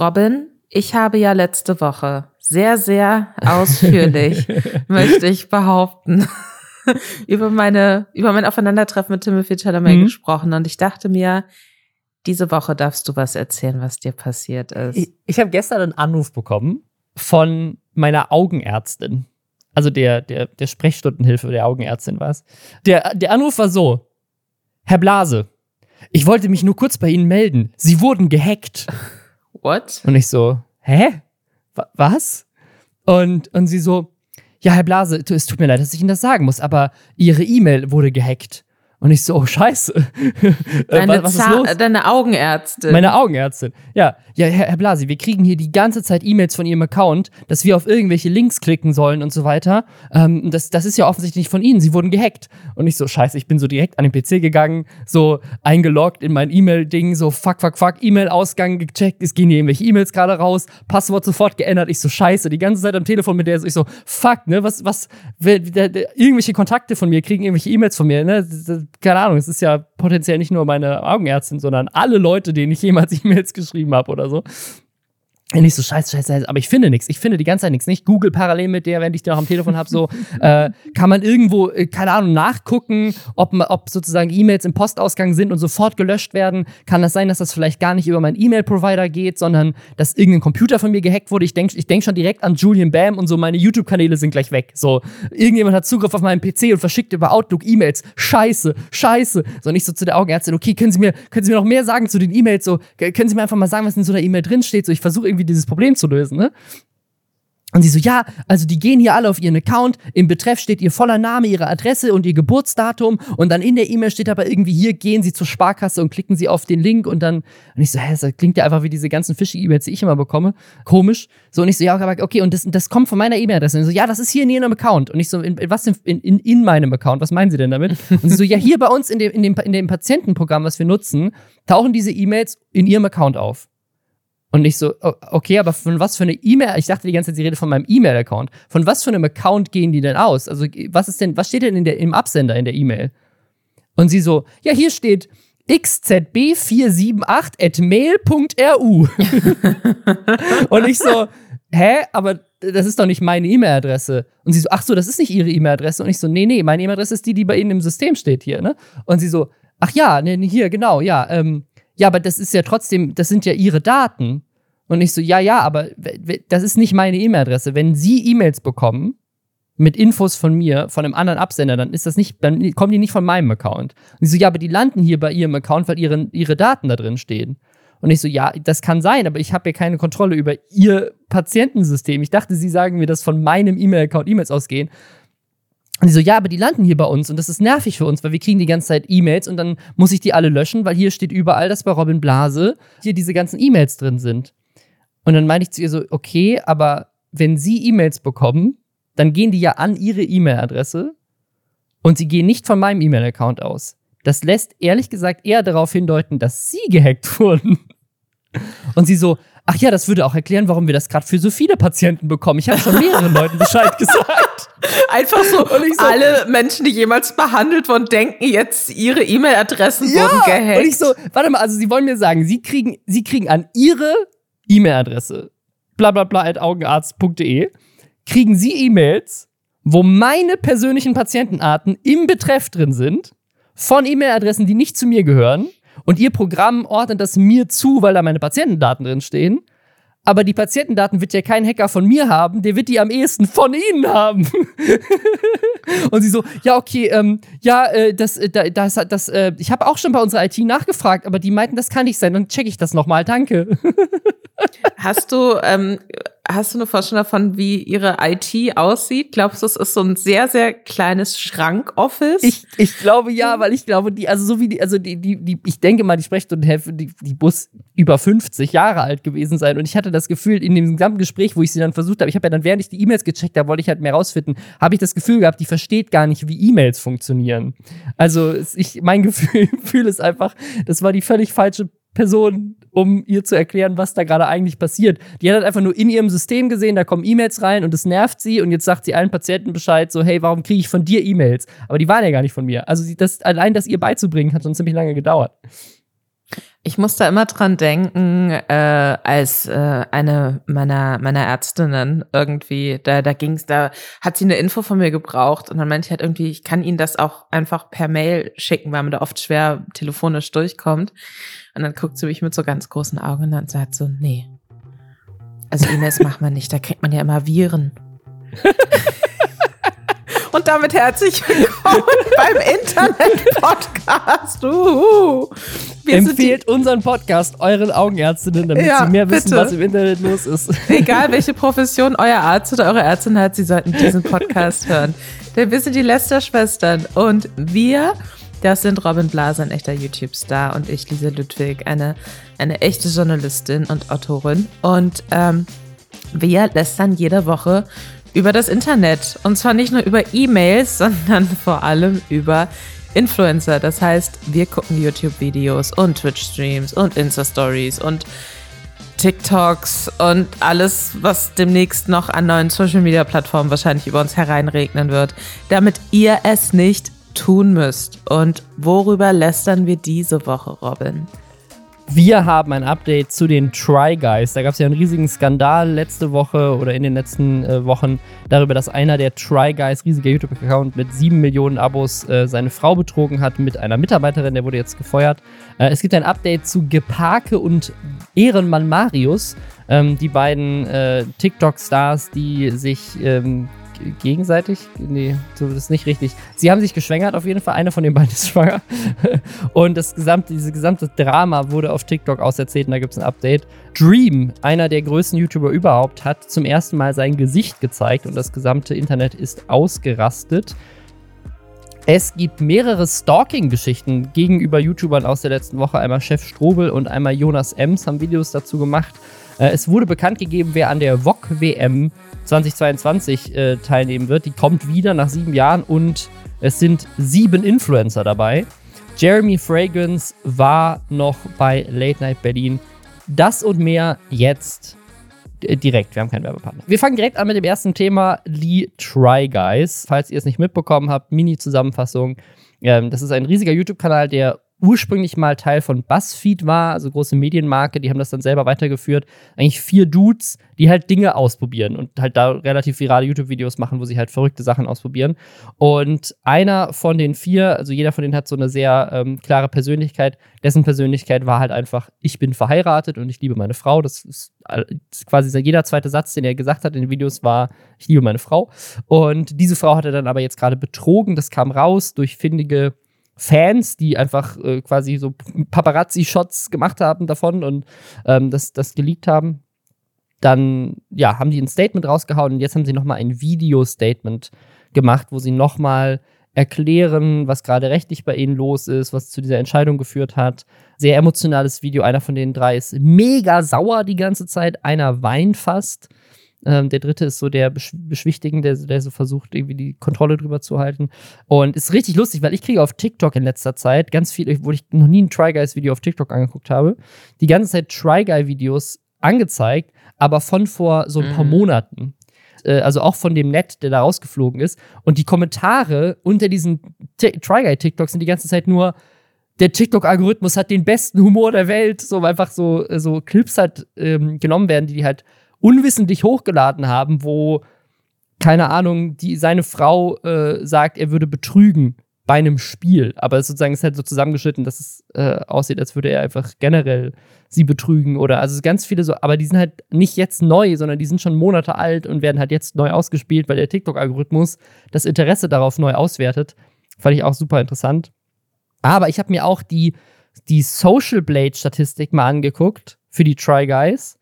Robin, ich habe ja letzte Woche sehr, sehr ausführlich, möchte ich behaupten, über meine, über mein Aufeinandertreffen mit Timothy Chalamet mhm. gesprochen. Und ich dachte mir, diese Woche darfst du was erzählen, was dir passiert ist. Ich, ich habe gestern einen Anruf bekommen von meiner Augenärztin. Also der, der, der Sprechstundenhilfe der Augenärztin war es. Der, der Anruf war so: Herr Blase, ich wollte mich nur kurz bei Ihnen melden. Sie wurden gehackt. What? Und ich so, hä? Was? Und, und sie so, ja, Herr Blase, es tut mir leid, dass ich Ihnen das sagen muss, aber Ihre E-Mail wurde gehackt. Und ich so, oh Scheiße. Äh, deine, was ist los? deine Augenärztin. Meine Augenärztin. Ja, ja, Herr, Herr Blasi, wir kriegen hier die ganze Zeit E-Mails von Ihrem Account, dass wir auf irgendwelche Links klicken sollen und so weiter. Ähm, das, das ist ja offensichtlich nicht von Ihnen. Sie wurden gehackt. Und ich so, scheiße, ich bin so direkt an den PC gegangen, so eingeloggt in mein E-Mail-Ding, so fuck, fuck, fuck, E-Mail-Ausgang gecheckt, es gehen hier irgendwelche E-Mails gerade raus, Passwort sofort geändert. Ich so, scheiße, die ganze Zeit am Telefon mit der, so, ich so, fuck, ne, was, was, wer, der, der, irgendwelche Kontakte von mir kriegen irgendwelche E-Mails von mir, ne? Keine Ahnung, es ist ja potenziell nicht nur meine Augenärztin, sondern alle Leute, denen ich jemals E-Mails geschrieben habe oder so. Und ich so, scheiße, scheiße, scheiße, aber ich finde nichts. Ich finde die ganze Zeit nichts. Nicht Google parallel mit der, wenn ich die noch am Telefon habe, so, äh, kann man irgendwo, äh, keine Ahnung, nachgucken, ob, ob sozusagen E-Mails im Postausgang sind und sofort gelöscht werden. Kann das sein, dass das vielleicht gar nicht über meinen E-Mail-Provider geht, sondern dass irgendein Computer von mir gehackt wurde? Ich denke ich denk schon direkt an Julian Bam und so, meine YouTube-Kanäle sind gleich weg. So, irgendjemand hat Zugriff auf meinen PC und verschickt über Outlook E-Mails. Scheiße, scheiße. So, nicht so zu der Augenärztin, okay, können Sie mir, können Sie mir noch mehr sagen zu den E-Mails? So, können Sie mir einfach mal sagen, was in so einer E-Mail drinsteht? So, ich versuche irgendwie irgendwie dieses Problem zu lösen, ne? Und sie so, ja, also die gehen hier alle auf ihren Account, im Betreff steht ihr voller Name, ihre Adresse und ihr Geburtsdatum und dann in der E-Mail steht aber irgendwie, hier gehen sie zur Sparkasse und klicken sie auf den Link und dann, und ich so, hä, das klingt ja einfach wie diese ganzen Phishing-E-Mails, die ich immer bekomme, komisch. So, und ich so, ja, aber okay, und das, das kommt von meiner E-Mail-Adresse. Und so, ja, das ist hier in ihrem Account. Und ich so, in, was in, in, in meinem Account, was meinen sie denn damit? Und sie so, ja, hier bei uns in dem, in dem, in dem Patientenprogramm, was wir nutzen, tauchen diese E-Mails in ihrem Account auf. Und ich so, okay, aber von was für eine E-Mail? Ich dachte die ganze Zeit, sie redet von meinem E-Mail-Account. Von was für einem Account gehen die denn aus? Also, was ist denn, was steht denn in der, im Absender in der E-Mail? Und sie so, ja, hier steht xzb478 at mail.ru. und ich so, hä? Aber das ist doch nicht meine E-Mail-Adresse. Und sie so, ach so, das ist nicht ihre E-Mail-Adresse. Und ich so, nee, nee, meine E-Mail-Adresse ist die, die bei Ihnen im System steht hier, ne? Und sie so, ach ja, nee, hier, genau, ja, ähm, ja, aber das ist ja trotzdem, das sind ja ihre Daten. Und ich so, ja, ja, aber das ist nicht meine E-Mail-Adresse. Wenn Sie E-Mails bekommen mit Infos von mir, von einem anderen Absender, dann ist das nicht, dann kommen die nicht von meinem Account. Und ich so, ja, aber die landen hier bei Ihrem Account, weil ihre, ihre Daten da drin stehen. Und ich so, ja, das kann sein, aber ich habe ja keine Kontrolle über Ihr Patientensystem. Ich dachte, Sie sagen mir, dass von meinem E-Mail-Account E-Mails ausgehen. Und die so, ja, aber die landen hier bei uns und das ist nervig für uns, weil wir kriegen die ganze Zeit E-Mails und dann muss ich die alle löschen, weil hier steht überall, dass bei Robin Blase hier diese ganzen E-Mails drin sind. Und dann meinte ich zu ihr so, okay, aber wenn Sie E-Mails bekommen, dann gehen die ja an Ihre E-Mail-Adresse und sie gehen nicht von meinem E-Mail-Account aus. Das lässt ehrlich gesagt eher darauf hindeuten, dass Sie gehackt wurden. Und sie so, ach ja, das würde auch erklären, warum wir das gerade für so viele Patienten bekommen. Ich habe schon mehreren Leuten Bescheid gesagt. Einfach so, so, alle Menschen, die jemals behandelt wurden, denken jetzt, ihre E-Mail-Adressen ja, wurden gehackt. Und ich so, warte mal, also Sie wollen mir sagen, Sie kriegen, Sie kriegen an Ihre E-Mail-Adresse, bla bla bla, at augenarzt.de, kriegen Sie E-Mails, wo meine persönlichen Patientenarten im Betreff drin sind, von E-Mail-Adressen, die nicht zu mir gehören und ihr Programm ordnet das mir zu, weil da meine Patientendaten drin stehen. Aber die Patientendaten wird ja kein Hacker von mir haben, der wird die am ehesten von Ihnen haben. und sie so, ja, okay, ähm, ja, äh, das, äh, das, das, äh, ich habe auch schon bei unserer IT nachgefragt, aber die meinten, das kann nicht sein. Dann checke ich das nochmal, danke. Hast du, ähm, Hast du eine Vorstellung davon, wie ihre IT aussieht? Glaubst du, es ist so ein sehr, sehr kleines Schrankoffice? Ich, ich glaube ja, weil ich glaube, die, also so wie die, also die, die, die ich denke mal, die Sprechstundenhälfte, die, die Bus über 50 Jahre alt gewesen sein. Und ich hatte das Gefühl, in dem gesamten Gespräch, wo ich sie dann versucht habe, ich habe ja dann, während ich die E-Mails gecheckt habe, wollte ich halt mehr rausfinden, habe ich das Gefühl gehabt, die versteht gar nicht, wie E-Mails funktionieren. Also ich, mein Gefühl, Gefühl ist einfach, das war die völlig falsche Person, um ihr zu erklären, was da gerade eigentlich passiert. Die hat halt einfach nur in ihrem System gesehen, da kommen E-Mails rein und es nervt sie und jetzt sagt sie allen Patienten Bescheid, so, hey, warum kriege ich von dir E-Mails? Aber die waren ja gar nicht von mir. Also das, allein das ihr beizubringen, hat schon ziemlich lange gedauert. Ich muss da immer dran denken, äh, als äh, eine meiner meiner Ärztinnen irgendwie, da da ging's, da hat sie eine Info von mir gebraucht und dann meinte ich halt irgendwie, ich kann Ihnen das auch einfach per Mail schicken, weil man da oft schwer telefonisch durchkommt. Und dann guckt sie mich mit so ganz großen Augen an und sagt so, nee, also E-Mails macht man nicht, da kriegt man ja immer Viren. Und damit herzlich willkommen beim Internet-Podcast. Uhu. Empfehlt unseren Podcast euren Augenärztinnen, damit ja, sie mehr wissen, bitte. was im Internet los ist. Egal, welche Profession euer Arzt oder eure Ärztin hat, sie sollten diesen Podcast hören. Denn wir sind die Lester-Schwestern und wir, das sind Robin Blaser, ein echter YouTube-Star und ich, Lisa Ludwig, eine, eine echte Journalistin und Autorin. Und ähm, wir lästern jede Woche über das Internet. Und zwar nicht nur über E-Mails, sondern vor allem über Influencer. Das heißt, wir gucken YouTube-Videos und Twitch-Streams und Insta-Stories und TikToks und alles, was demnächst noch an neuen Social-Media-Plattformen wahrscheinlich über uns hereinregnen wird, damit ihr es nicht tun müsst. Und worüber lästern wir diese Woche, Robin? Wir haben ein Update zu den Try Guys. Da gab es ja einen riesigen Skandal letzte Woche oder in den letzten äh, Wochen darüber, dass einer der Try Guys, riesiger YouTube-Account mit sieben Millionen Abos, äh, seine Frau betrogen hat mit einer Mitarbeiterin. Der wurde jetzt gefeuert. Äh, es gibt ein Update zu Geparke und Ehrenmann Marius. Ähm, die beiden äh, TikTok-Stars, die sich ähm, gegenseitig? Nee, so das ist nicht richtig. Sie haben sich geschwängert, auf jeden Fall. Eine von den beiden ist schwanger. Und das gesamte, diese gesamte Drama wurde auf TikTok auserzählt und da gibt es ein Update. Dream, einer der größten YouTuber überhaupt, hat zum ersten Mal sein Gesicht gezeigt und das gesamte Internet ist ausgerastet. Es gibt mehrere Stalking-Geschichten gegenüber YouTubern aus der letzten Woche. Einmal Chef Strobel und einmal Jonas Ems haben Videos dazu gemacht. Äh, es wurde bekannt gegeben, wer an der VOG WM 2022 äh, teilnehmen wird. Die kommt wieder nach sieben Jahren und es sind sieben Influencer dabei. Jeremy Fragrance war noch bei Late Night Berlin. Das und mehr jetzt äh, direkt. Wir haben keinen Werbepartner. Wir fangen direkt an mit dem ersten Thema, die Try Guys. Falls ihr es nicht mitbekommen habt, Mini-Zusammenfassung. Ähm, das ist ein riesiger YouTube-Kanal, der ursprünglich mal Teil von BuzzFeed war, also große Medienmarke, die haben das dann selber weitergeführt. Eigentlich vier Dudes, die halt Dinge ausprobieren und halt da relativ virale YouTube-Videos machen, wo sie halt verrückte Sachen ausprobieren. Und einer von den vier, also jeder von denen hat so eine sehr ähm, klare Persönlichkeit. Dessen Persönlichkeit war halt einfach, ich bin verheiratet und ich liebe meine Frau. Das ist, das ist quasi jeder zweite Satz, den er gesagt hat in den Videos, war, ich liebe meine Frau. Und diese Frau hat er dann aber jetzt gerade betrogen. Das kam raus durch findige Fans, die einfach äh, quasi so Paparazzi-Shots gemacht haben davon und ähm, das, das geleakt haben. Dann, ja, haben die ein Statement rausgehauen und jetzt haben sie nochmal ein Video-Statement gemacht, wo sie nochmal erklären, was gerade rechtlich bei ihnen los ist, was zu dieser Entscheidung geführt hat. Sehr emotionales Video. Einer von den drei ist mega sauer die ganze Zeit. Einer weint fast. Ähm, der dritte ist so der Besch Beschwichtigende, der, der so versucht, irgendwie die Kontrolle drüber zu halten. Und ist richtig lustig, weil ich kriege auf TikTok in letzter Zeit ganz viel, wo ich noch nie ein Try Guys Video auf TikTok angeguckt habe, die ganze Zeit Try Guy Videos angezeigt, aber von vor so ein paar mhm. Monaten äh, also auch von dem Net, der da rausgeflogen ist. Und die Kommentare unter diesen Try Guy TikToks sind die ganze Zeit nur, der TikTok-Algorithmus hat den besten Humor der Welt, so einfach so, so Clips halt ähm, genommen werden, die halt unwissentlich hochgeladen haben, wo, keine Ahnung, die, seine Frau äh, sagt, er würde betrügen bei einem Spiel. Aber sozusagen ist halt so zusammengeschnitten, dass es äh, aussieht, als würde er einfach generell sie betrügen oder also ganz viele so, aber die sind halt nicht jetzt neu, sondern die sind schon Monate alt und werden halt jetzt neu ausgespielt, weil der TikTok-Algorithmus das Interesse darauf neu auswertet. Fand ich auch super interessant. Aber ich habe mir auch die, die Social Blade-Statistik mal angeguckt für die Try Guys.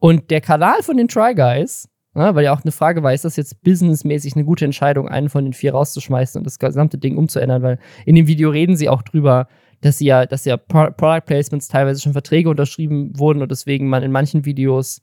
Und der Kanal von den Try Guys, ja, weil ja auch eine Frage war, ist das jetzt businessmäßig eine gute Entscheidung, einen von den vier rauszuschmeißen und das gesamte Ding umzuändern? Weil in dem Video reden sie auch drüber, dass sie ja, dass ja Product Placements teilweise schon Verträge unterschrieben wurden und deswegen man in manchen Videos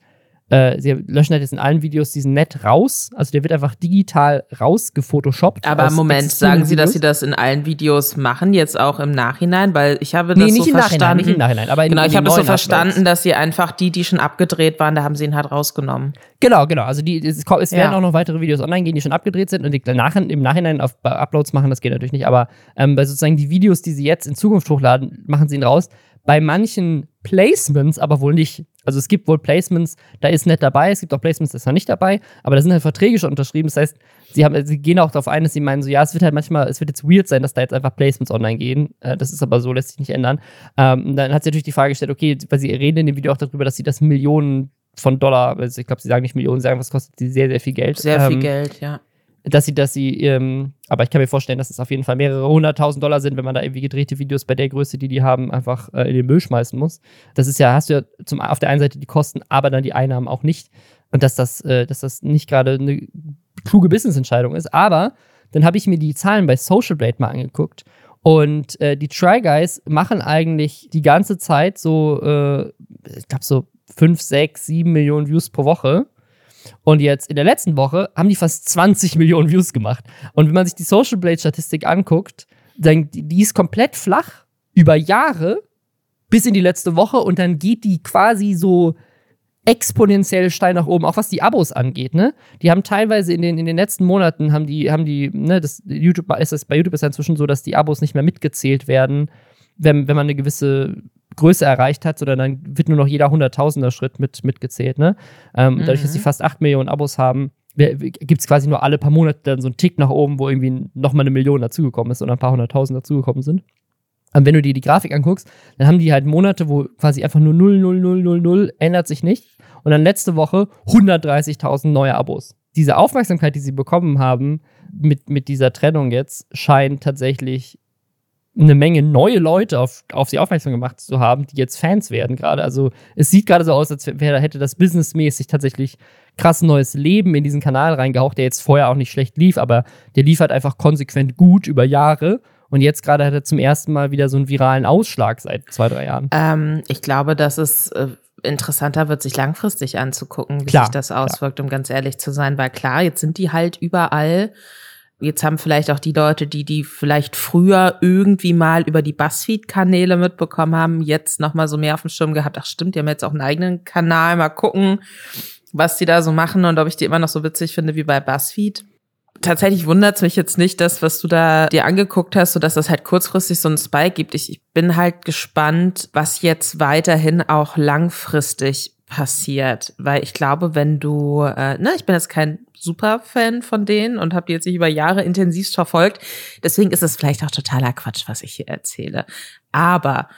äh, sie löschen halt jetzt in allen Videos diesen Net raus. Also der wird einfach digital rausgefotoshoppt. Aber Moment, sagen Sie, dass Sie das in allen Videos machen, jetzt auch im Nachhinein? Weil ich habe das nee, nicht so im verstanden. Nachhinein, nicht im Nachhinein, aber in, genau, ich habe das so verstanden, dass Sie einfach die, die schon abgedreht waren, da haben Sie ihn halt rausgenommen. Genau, genau. Also die, es, es werden ja. auch noch weitere Videos online gehen, die schon abgedreht sind und die nach, im Nachhinein auf Uploads machen, das geht natürlich nicht. Aber ähm, bei sozusagen die Videos, die Sie jetzt in Zukunft hochladen, machen Sie ihn raus. bei manchen Placements aber wohl nicht. Also es gibt wohl Placements, da ist nett dabei, es gibt auch Placements, da ist noch nicht dabei, aber da sind halt Verträge schon unterschrieben. Das heißt, sie, haben, sie gehen auch darauf ein, dass sie meinen, so ja, es wird halt manchmal, es wird jetzt weird sein, dass da jetzt einfach Placements online gehen. Äh, das ist aber so, lässt sich nicht ändern. Ähm, dann hat sie natürlich die Frage gestellt, okay, weil sie reden in dem Video auch darüber, dass sie das Millionen von Dollar, also ich glaube, sie sagen nicht Millionen, sie sagen, was kostet sie sehr, sehr viel Geld. Sehr viel ähm, Geld, ja dass sie, dass sie, ähm, aber ich kann mir vorstellen, dass es auf jeden Fall mehrere hunderttausend Dollar sind, wenn man da irgendwie gedrehte Videos bei der Größe, die die haben, einfach äh, in den Müll schmeißen muss. Das ist ja, hast du ja zum, auf der einen Seite die Kosten, aber dann die Einnahmen auch nicht. Und dass das, äh, dass das nicht gerade eine kluge Business-Entscheidung ist. Aber dann habe ich mir die Zahlen bei Social Blade mal angeguckt. Und äh, die Try Guys machen eigentlich die ganze Zeit so, äh, ich glaube, so 5, 6, 7 Millionen Views pro Woche. Und jetzt in der letzten Woche haben die fast 20 Millionen Views gemacht. Und wenn man sich die Social Blade Statistik anguckt, dann die ist komplett flach über Jahre bis in die letzte Woche und dann geht die quasi so exponentiell steil nach oben, auch was die Abos angeht, ne? Die haben teilweise in den, in den letzten Monaten haben die, haben die, ne, das YouTube ist es, bei YouTube ist es inzwischen so, dass die Abos nicht mehr mitgezählt werden, wenn, wenn man eine gewisse Größe erreicht hat, sondern dann wird nur noch jeder Hunderttausender Schritt mit, mitgezählt. Ne? Ähm, mhm. Dadurch, dass sie mhm. fast 8 Millionen Abos haben, gibt es quasi nur alle paar Monate dann so einen Tick nach oben, wo irgendwie nochmal eine Million dazugekommen ist oder ein paar hunderttausend dazugekommen sind. Und wenn du dir die Grafik anguckst, dann haben die halt Monate, wo quasi einfach nur 0, 0, 0, 0, 0, ändert sich nichts. Und dann letzte Woche 130.000 neue Abos. Diese Aufmerksamkeit, die sie bekommen haben mit, mit dieser Trennung jetzt, scheint tatsächlich eine Menge neue Leute auf, auf sie aufmerksam gemacht zu haben, die jetzt Fans werden gerade. Also es sieht gerade so aus, als wäre, hätte das businessmäßig tatsächlich krass neues Leben in diesen Kanal reingehaucht, der jetzt vorher auch nicht schlecht lief, aber der lief halt einfach konsequent gut über Jahre. Und jetzt gerade hat er zum ersten Mal wieder so einen viralen Ausschlag seit zwei, drei Jahren. Ähm, ich glaube, dass es äh, interessanter wird, sich langfristig anzugucken, wie klar, sich das auswirkt, klar. um ganz ehrlich zu sein. Weil klar, jetzt sind die halt überall Jetzt haben vielleicht auch die Leute, die die vielleicht früher irgendwie mal über die Buzzfeed-Kanäle mitbekommen haben, jetzt noch mal so mehr auf dem Schirm gehabt. Ach stimmt, die haben jetzt auch einen eigenen Kanal. Mal gucken, was die da so machen und ob ich die immer noch so witzig finde wie bei Buzzfeed. Tatsächlich wundert es mich jetzt nicht, das, was du da dir angeguckt hast, so dass das halt kurzfristig so einen Spike gibt. Ich, ich bin halt gespannt, was jetzt weiterhin auch langfristig passiert, weil ich glaube, wenn du, äh, ne, ich bin jetzt kein Superfan von denen und habe die jetzt nicht über Jahre intensivst verfolgt. Deswegen ist es vielleicht auch totaler Quatsch, was ich hier erzähle. Aber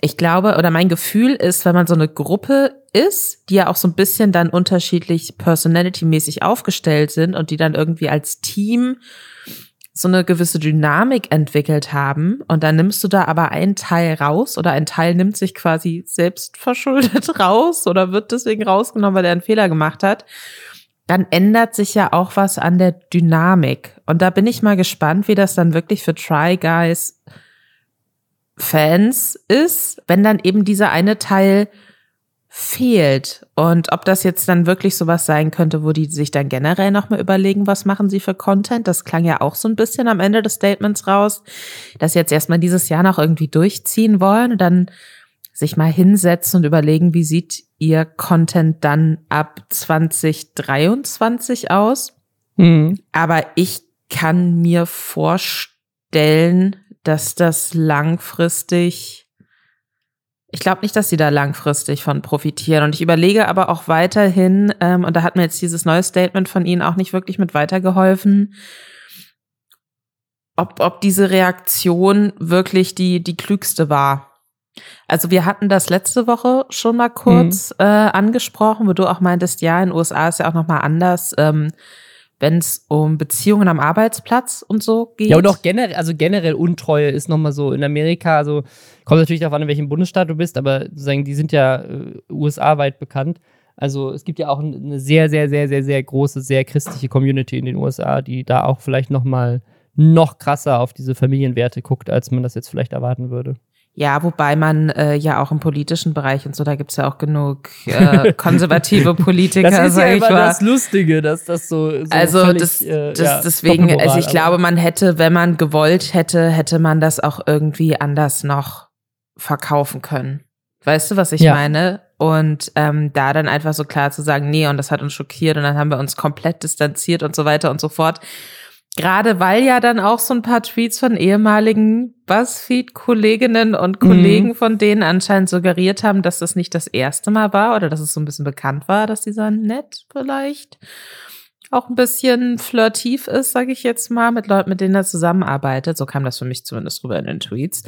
ich glaube, oder mein Gefühl ist, wenn man so eine Gruppe ist, die ja auch so ein bisschen dann unterschiedlich personality-mäßig aufgestellt sind und die dann irgendwie als Team so eine gewisse Dynamik entwickelt haben und dann nimmst du da aber einen Teil raus oder ein Teil nimmt sich quasi selbst verschuldet raus oder wird deswegen rausgenommen, weil er einen Fehler gemacht hat dann ändert sich ja auch was an der Dynamik. Und da bin ich mal gespannt, wie das dann wirklich für Try Guys Fans ist, wenn dann eben dieser eine Teil fehlt. Und ob das jetzt dann wirklich sowas sein könnte, wo die sich dann generell nochmal überlegen, was machen sie für Content. Das klang ja auch so ein bisschen am Ende des Statements raus, dass sie jetzt erstmal dieses Jahr noch irgendwie durchziehen wollen und dann sich mal hinsetzen und überlegen, wie sieht ihr Content dann ab 2023 aus. Mhm. Aber ich kann mir vorstellen, dass das langfristig, ich glaube nicht, dass sie da langfristig von profitieren. Und ich überlege aber auch weiterhin, ähm, und da hat mir jetzt dieses neue Statement von Ihnen auch nicht wirklich mit weitergeholfen, ob, ob diese Reaktion wirklich die, die klügste war. Also wir hatten das letzte Woche schon mal kurz mhm. äh, angesprochen, wo du auch meintest, ja, in den USA ist ja auch noch mal anders, ähm, wenn es um Beziehungen am Arbeitsplatz und so geht. Ja, und auch generell, also generell Untreue ist noch mal so in Amerika, also kommt natürlich darauf an, in welchem Bundesstaat du bist, aber sozusagen, die sind ja äh, USA-weit bekannt. Also es gibt ja auch eine sehr, sehr, sehr, sehr, sehr große, sehr christliche Community in den USA, die da auch vielleicht noch mal noch krasser auf diese Familienwerte guckt, als man das jetzt vielleicht erwarten würde. Ja, wobei man äh, ja auch im politischen Bereich und so, da gibt's ja auch genug äh, konservative Politiker. das ist ja immer das Lustige, dass das so. so also völlig, das, äh, das ja, deswegen, also ich glaube, man hätte, wenn man gewollt hätte, hätte man das auch irgendwie anders noch verkaufen können. Weißt du, was ich ja. meine? Und ähm, da dann einfach so klar zu sagen, nee, und das hat uns schockiert und dann haben wir uns komplett distanziert und so weiter und so fort. Gerade weil ja dann auch so ein paar Tweets von ehemaligen BuzzFeed-Kolleginnen und Kollegen mhm. von denen anscheinend suggeriert haben, dass das nicht das erste Mal war oder dass es so ein bisschen bekannt war, dass dieser nett vielleicht auch ein bisschen flirtiv ist, sage ich jetzt mal, mit Leuten, mit denen er zusammenarbeitet. So kam das für mich zumindest rüber in den Tweets.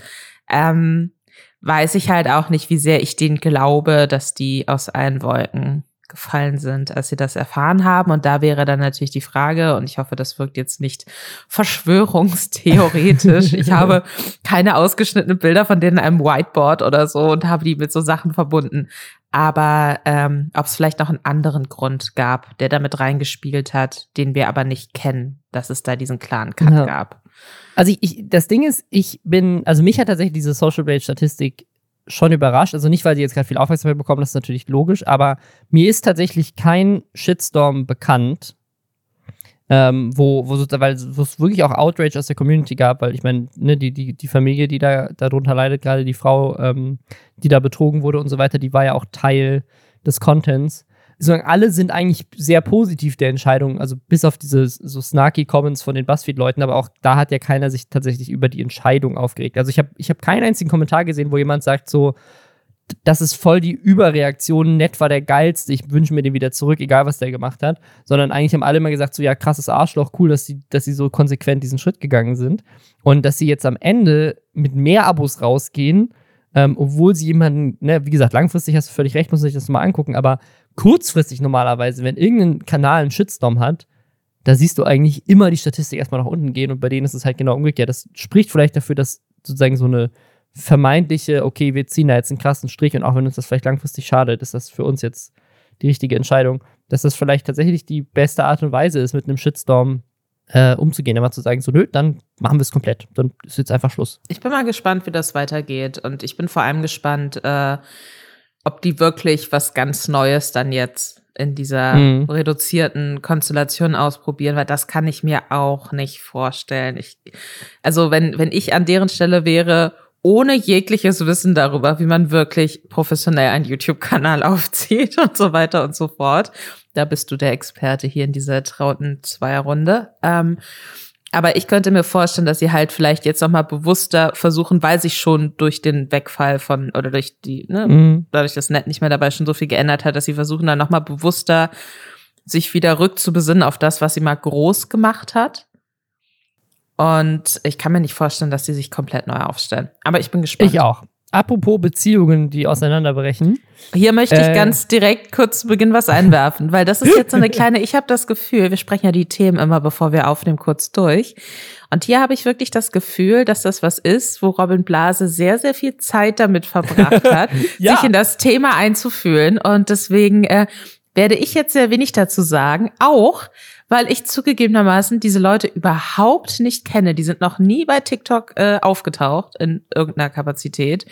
Ähm, weiß ich halt auch nicht, wie sehr ich denen glaube, dass die aus allen Wolken gefallen sind, als sie das erfahren haben. Und da wäre dann natürlich die Frage, und ich hoffe, das wirkt jetzt nicht verschwörungstheoretisch. ich habe keine ausgeschnittenen Bilder von denen in einem Whiteboard oder so und habe die mit so Sachen verbunden. Aber ähm, ob es vielleicht noch einen anderen Grund gab, der damit reingespielt hat, den wir aber nicht kennen, dass es da diesen klaren Cut ja. gab. Also ich, ich, das Ding ist, ich bin, also mich hat tatsächlich diese Social Blade Statistik schon überrascht. Also nicht, weil sie jetzt gerade viel Aufmerksamkeit bekommen, das ist natürlich logisch, aber mir ist tatsächlich kein Shitstorm bekannt, ähm, wo, wo, weil es wirklich auch Outrage aus der Community gab, weil ich meine, ne, die, die, die Familie, die da darunter leidet, gerade die Frau, ähm, die da betrogen wurde und so weiter, die war ja auch Teil des Contents sagen, alle sind eigentlich sehr positiv der Entscheidung, also bis auf diese so snarky Comments von den Buzzfeed-Leuten, aber auch da hat ja keiner sich tatsächlich über die Entscheidung aufgeregt. Also ich habe ich hab keinen einzigen Kommentar gesehen, wo jemand sagt so, das ist voll die Überreaktion, nett war der geilste, ich wünsche mir den wieder zurück, egal was der gemacht hat, sondern eigentlich haben alle immer gesagt so, ja krasses Arschloch, cool, dass sie, dass so konsequent diesen Schritt gegangen sind und dass sie jetzt am Ende mit mehr Abos rausgehen, ähm, obwohl sie jemanden, ne, wie gesagt, langfristig hast du völlig recht, muss man sich das mal angucken, aber kurzfristig normalerweise, wenn irgendein Kanal einen Shitstorm hat, da siehst du eigentlich immer die Statistik erstmal nach unten gehen und bei denen ist es halt genau umgekehrt. Das spricht vielleicht dafür, dass sozusagen so eine vermeintliche, okay, wir ziehen da jetzt einen krassen Strich und auch wenn uns das vielleicht langfristig schadet, ist das für uns jetzt die richtige Entscheidung, dass das vielleicht tatsächlich die beste Art und Weise ist, mit einem Shitstorm äh, umzugehen, immer zu sagen, so nö, dann machen wir es komplett. Dann ist jetzt einfach Schluss. Ich bin mal gespannt, wie das weitergeht. Und ich bin vor allem gespannt, äh, ob die wirklich was ganz Neues dann jetzt in dieser mhm. reduzierten Konstellation ausprobieren, weil das kann ich mir auch nicht vorstellen. Ich, also wenn, wenn ich an deren Stelle wäre, ohne jegliches Wissen darüber, wie man wirklich professionell einen YouTube-Kanal aufzieht und so weiter und so fort. Da bist du der Experte hier in dieser trauten Zweierrunde. Ähm, aber ich könnte mir vorstellen, dass sie halt vielleicht jetzt nochmal bewusster versuchen, weil sich schon durch den Wegfall von, oder durch die, ne, mhm. dadurch, dass Net nicht mehr dabei schon so viel geändert hat, dass sie versuchen dann nochmal bewusster sich wieder rückzubesinnen auf das, was sie mal groß gemacht hat. Und ich kann mir nicht vorstellen, dass sie sich komplett neu aufstellen. Aber ich bin gespannt. Ich auch. Apropos Beziehungen, die auseinanderbrechen. Hier möchte ich äh, ganz direkt kurz zu Beginn was einwerfen, weil das ist jetzt so eine kleine, ich habe das Gefühl, wir sprechen ja die Themen immer, bevor wir aufnehmen, kurz durch. Und hier habe ich wirklich das Gefühl, dass das was ist, wo Robin Blase sehr, sehr viel Zeit damit verbracht hat, ja. sich in das Thema einzufühlen. Und deswegen äh, werde ich jetzt sehr wenig dazu sagen. Auch, weil ich zugegebenermaßen diese Leute überhaupt nicht kenne. Die sind noch nie bei TikTok äh, aufgetaucht in irgendeiner Kapazität.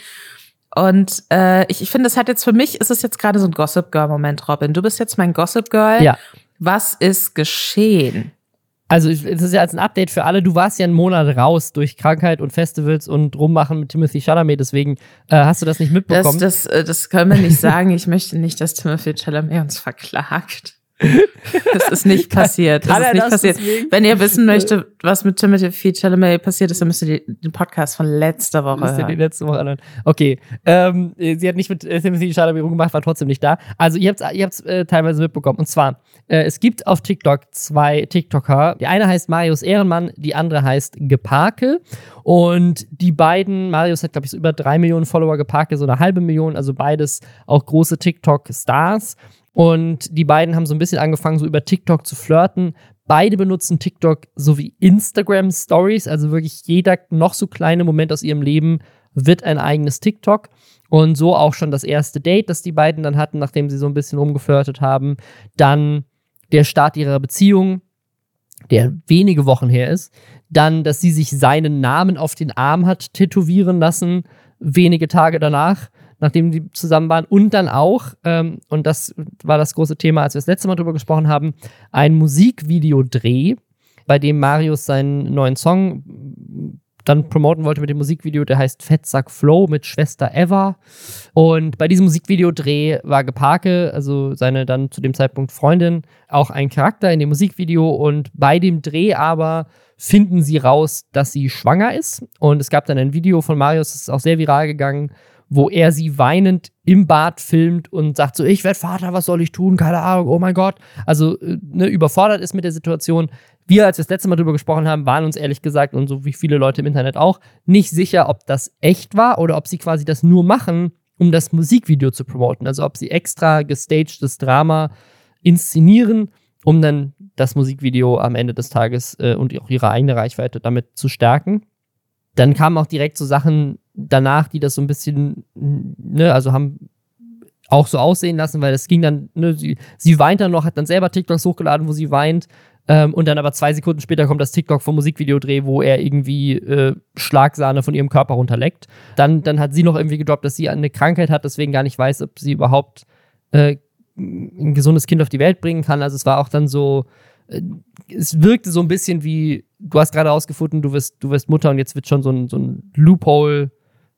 Und äh, ich, ich finde, es hat jetzt für mich, ist es jetzt gerade so ein Gossip Girl-Moment, Robin. Du bist jetzt mein Gossip Girl. Ja. Was ist geschehen? Also, es ist ja als ein Update für alle. Du warst ja einen Monat raus durch Krankheit und Festivals und Rummachen mit Timothy Chalamet. Deswegen äh, hast du das nicht mitbekommen. Das, das, äh, das können wir nicht sagen. Ich möchte nicht, dass Timothy Chalamet uns verklagt. Das ist nicht passiert. Das ist nicht passiert. Deswegen? Wenn ihr wissen möchtet, was mit Timothy Chalamet passiert ist, dann müsst ihr den Podcast von letzter Woche müsst ihr die letzte Woche anhören. Okay. Ähm, sie hat nicht mit äh, Timothy Chalamet rumgemacht, war trotzdem nicht da. Also ihr habt es ihr habt's, äh, teilweise mitbekommen. Und zwar, äh, es gibt auf TikTok zwei TikToker. Der eine heißt Marius Ehrenmann, die andere heißt Geparke. Und die beiden, Marius hat, glaube ich, so über drei Millionen Follower, Geparke so eine halbe Million, also beides auch große TikTok-Stars. Und die beiden haben so ein bisschen angefangen, so über TikTok zu flirten. Beide benutzen TikTok sowie Instagram Stories, also wirklich jeder noch so kleine Moment aus ihrem Leben wird ein eigenes TikTok. Und so auch schon das erste Date, das die beiden dann hatten, nachdem sie so ein bisschen rumgeflirtet haben. Dann der Start ihrer Beziehung, der wenige Wochen her ist. Dann, dass sie sich seinen Namen auf den Arm hat tätowieren lassen, wenige Tage danach nachdem die zusammen waren. Und dann auch, ähm, und das war das große Thema, als wir das letzte Mal drüber gesprochen haben, ein Musikvideodreh, bei dem Marius seinen neuen Song dann promoten wollte mit dem Musikvideo, der heißt Fettsack Flow mit Schwester Eva. Und bei diesem Musikvideodreh war Geparke, also seine dann zu dem Zeitpunkt Freundin, auch ein Charakter in dem Musikvideo. Und bei dem Dreh aber finden sie raus, dass sie schwanger ist. Und es gab dann ein Video von Marius, das ist auch sehr viral gegangen, wo er sie weinend im Bad filmt und sagt so, ich werde Vater, was soll ich tun? Keine Ahnung, oh mein Gott. Also äh, ne, überfordert ist mit der Situation. Wir, als wir das letzte Mal drüber gesprochen haben, waren uns ehrlich gesagt und so wie viele Leute im Internet auch, nicht sicher, ob das echt war oder ob sie quasi das nur machen, um das Musikvideo zu promoten. Also ob sie extra gestagedes Drama inszenieren, um dann das Musikvideo am Ende des Tages äh, und auch ihre eigene Reichweite damit zu stärken. Dann kamen auch direkt so Sachen danach, die das so ein bisschen, ne, also haben auch so aussehen lassen, weil es ging dann, ne, sie, sie weint dann noch, hat dann selber TikToks hochgeladen, wo sie weint. Ähm, und dann aber zwei Sekunden später kommt das TikTok vom Musikvideodreh, wo er irgendwie äh, Schlagsahne von ihrem Körper runterleckt. Dann, dann hat sie noch irgendwie gedroppt, dass sie eine Krankheit hat, deswegen gar nicht weiß, ob sie überhaupt äh, ein gesundes Kind auf die Welt bringen kann. Also es war auch dann so, äh, es wirkte so ein bisschen wie, du hast gerade ausgefunden, du wirst, du wirst Mutter und jetzt wird schon so ein, so ein Loophole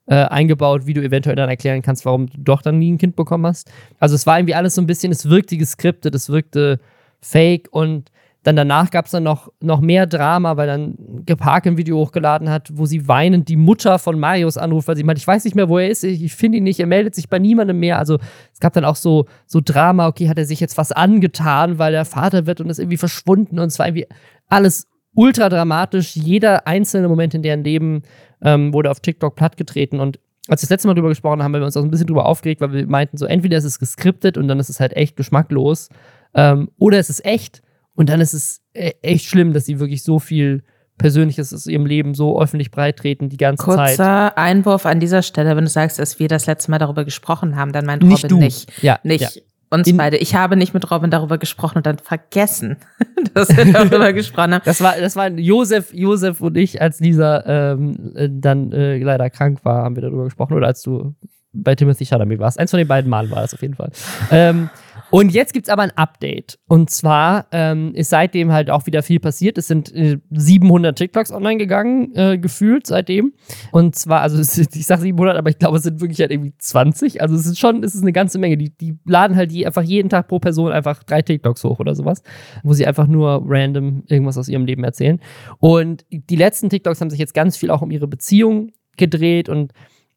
äh, eingebaut, wie du eventuell dann erklären kannst, warum du doch dann nie ein Kind bekommen hast. Also es war irgendwie alles so ein bisschen, es wirkte geskriptet, es wirkte fake und dann danach gab es dann noch, noch mehr Drama, weil dann Gepark ein Video hochgeladen hat, wo sie weinend die Mutter von Marius anruft, weil sie meint, ich weiß nicht mehr, wo er ist, ich, ich finde ihn nicht, er meldet sich bei niemandem mehr. Also es gab dann auch so, so Drama, okay, hat er sich jetzt was angetan, weil er Vater wird und ist irgendwie verschwunden und es war irgendwie alles ultra dramatisch. Jeder einzelne Moment in deren Leben ähm, wurde auf TikTok plattgetreten und als wir das letzte Mal drüber gesprochen haben, haben wir uns auch ein bisschen drüber aufgeregt, weil wir meinten, so entweder ist es geskriptet und dann ist es halt echt geschmacklos, ähm, oder es ist echt und dann ist es e-, echt schlimm, dass sie wirklich so viel Persönliches aus ihrem Leben so öffentlich breitreten die ganze Kurzer Zeit. Kurzer Einwurf an dieser Stelle, wenn du sagst, dass wir das letzte Mal darüber gesprochen haben, dann meint nicht Robin du. nicht. Ja, nicht ja. Uns In- beide. Ich habe nicht mit Robin darüber gesprochen und dann vergessen, dass wir darüber gesprochen haben. Das war, das waren Josef, Josef und ich, als Lisa ähm, äh, dann äh, leider krank war, haben wir darüber gesprochen. Oder als du bei Timothy Chalamet warst. Eins von den beiden Malen war das auf jeden Fall. ähm, und jetzt gibt's aber ein Update. Und zwar ähm, ist seitdem halt auch wieder viel passiert. Es sind äh, 700 TikToks online gegangen, äh, gefühlt seitdem. Und zwar, also es ich sage 700, aber ich glaube, es sind wirklich halt irgendwie 20. Also es ist schon, es ist eine ganze Menge. Die, die laden halt die einfach jeden Tag pro Person einfach drei TikToks hoch oder sowas, wo sie einfach nur random irgendwas aus ihrem Leben erzählen. Und die letzten TikToks haben sich jetzt ganz viel auch um ihre Beziehung gedreht und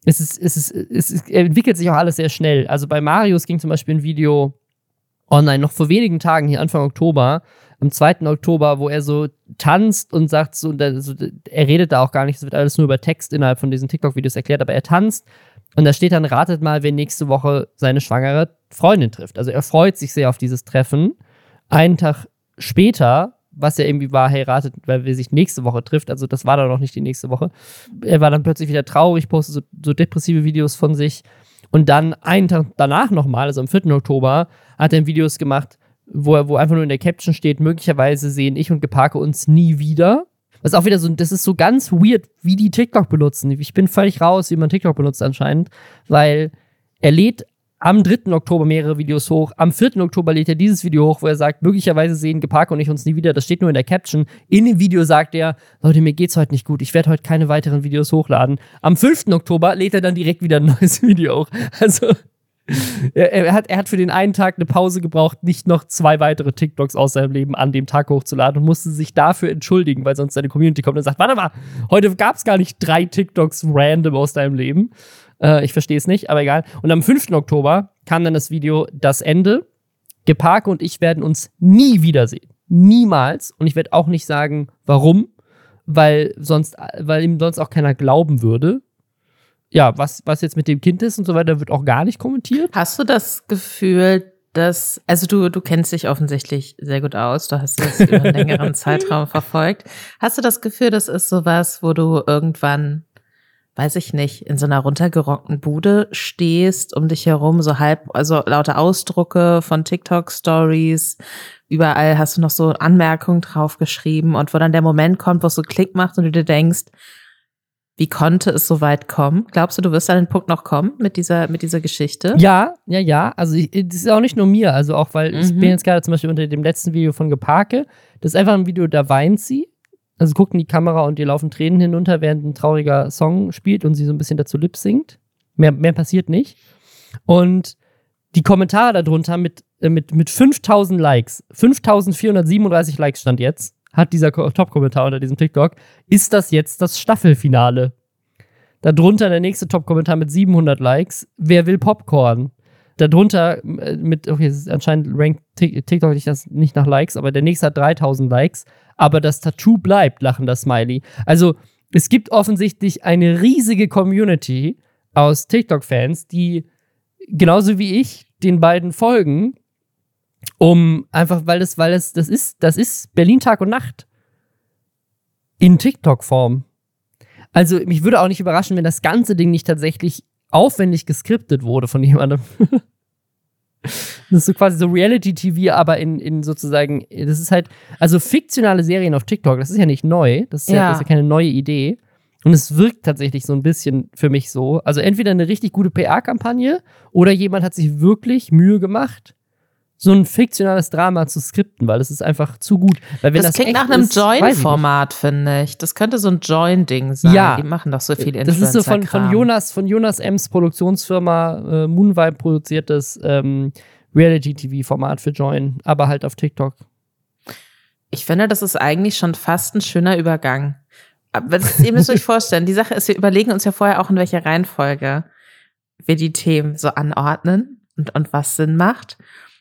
es, ist, es, ist, es entwickelt sich auch alles sehr schnell. Also bei Marius ging zum Beispiel ein Video online noch vor wenigen Tagen, hier Anfang Oktober, am 2. Oktober, wo er so tanzt und sagt so, da- so, er redet da auch gar nicht, es wird alles nur über Text innerhalb von diesen TikTok-Videos erklärt, aber er tanzt und da steht dann, ratet mal, wer nächste Woche seine schwangere Freundin trifft. Also er freut sich sehr auf dieses Treffen. Einen Tag später, was ja irgendwie war, hey, ratet, weil wir sich nächste Woche trifft, also das war dann noch nicht die nächste Woche. Er war dann plötzlich wieder traurig, postet so, so depressive Videos von sich. Und dann einen Tag danach nochmal, also am 4. Oktober, hat er Videos gemacht, wo, wo einfach nur in der Caption steht, möglicherweise sehen ich und Geparke uns nie wieder. Was auch wieder so, das ist so ganz weird, wie die TikTok benutzen. Ich bin völlig raus, wie man TikTok benutzt anscheinend, weil er lädt am 3. Oktober mehrere Videos hoch. Am 4. Oktober lädt er dieses Video hoch, wo er sagt, möglicherweise sehen Geparke und ich uns nie wieder. Das steht nur in der Caption. In dem Video sagt er, Leute, mir geht's heute nicht gut. Ich werde heute keine weiteren Videos hochladen. Am 5. Oktober lädt er dann direkt wieder ein neues Video hoch. Also, er, hat, er hat für den einen Tag eine Pause gebraucht, nicht noch zwei weitere TikToks aus seinem Leben an dem Tag hochzuladen und musste sich dafür entschuldigen, weil sonst seine Community kommt und sagt, warte mal, heute gab es gar nicht drei TikToks random aus deinem Leben. Äh, ich verstehe es nicht, aber egal. Und am 5. Oktober kam dann das Video Das Ende. Geparke und ich werden uns nie wiedersehen. Niemals. Und ich werde auch nicht sagen, warum, weil sonst, weil ihm sonst auch keiner glauben würde. Ja, was, was jetzt mit dem Kind ist und so weiter, wird auch gar nicht kommentiert. Hast du das Gefühl, dass, also du, du kennst dich offensichtlich sehr gut aus, du hast das über einen längeren Zeitraum verfolgt. Hast du das Gefühl, das ist sowas, wo du irgendwann, weiß ich nicht, in so einer runtergerockten Bude stehst, um dich herum so halb, also lauter Ausdrucke von TikTok-Stories, überall hast du noch so Anmerkungen draufgeschrieben und wo dann der Moment kommt, wo es so Klick macht und du dir denkst, wie konnte es so weit kommen? Glaubst du, du wirst an den Punkt noch kommen mit dieser, mit dieser Geschichte? Ja, ja, ja. Also ich, das ist auch nicht nur mir, also auch, weil ich Mhm. bin jetzt gerade zum Beispiel unter dem letzten Video von Geparke. Das ist einfach ein Video, da weint sie. Also guckt in die Kamera und ihr laufen Tränen hinunter, während ein trauriger Song spielt und sie so ein bisschen dazu lip singt. Mehr, mehr passiert nicht. Und die Kommentare darunter mit, äh, mit, mit 5000 Likes, 5437 Likes stand jetzt, hat dieser Top-Kommentar unter diesem TikTok, ist das jetzt das Staffelfinale? Darunter der nächste Top-Kommentar mit 700 Likes, wer will Popcorn? Darunter äh, mit, okay, anscheinend rankt TikTok nicht, das, nicht nach Likes, aber der nächste hat 3000 Likes, aber das Tattoo bleibt, lachender Smiley. Also es gibt offensichtlich eine riesige Community aus TikTok-Fans, die genauso wie ich den beiden folgen, um einfach, weil es, weil es, das ist, das ist Berlin Tag und Nacht. In TikTok-Form. Also, mich würde auch nicht überraschen, wenn das ganze Ding nicht tatsächlich aufwendig geskriptet wurde von jemandem. das ist so quasi so Reality-TV, aber in, in sozusagen, das ist halt, also fiktionale Serien auf TikTok, das ist ja nicht neu, das ist ja, ja, das ist ja keine neue Idee. Und es wirkt tatsächlich so ein bisschen für mich so. Also entweder eine richtig gute PR-Kampagne oder jemand hat sich wirklich Mühe gemacht, so ein fiktionales Drama zu skripten, weil es ist einfach zu gut. Weil wenn das, das klingt nach einem Join-Format, finde ich. Das könnte so ein Join-Ding sein. Ja. Die machen doch so viel Influencer Das ist so von, von Jonas, von Jonas Ems Produktionsfirma äh, Moonvibe produziertes ähm, Reality-TV-Format für Join, aber halt auf TikTok. Ich finde, das ist eigentlich schon fast ein schöner Übergang. Aber das, ihr müsst euch vorstellen, die Sache ist, wir überlegen uns ja vorher auch, in welcher Reihenfolge wir die Themen so anordnen und, und was Sinn macht.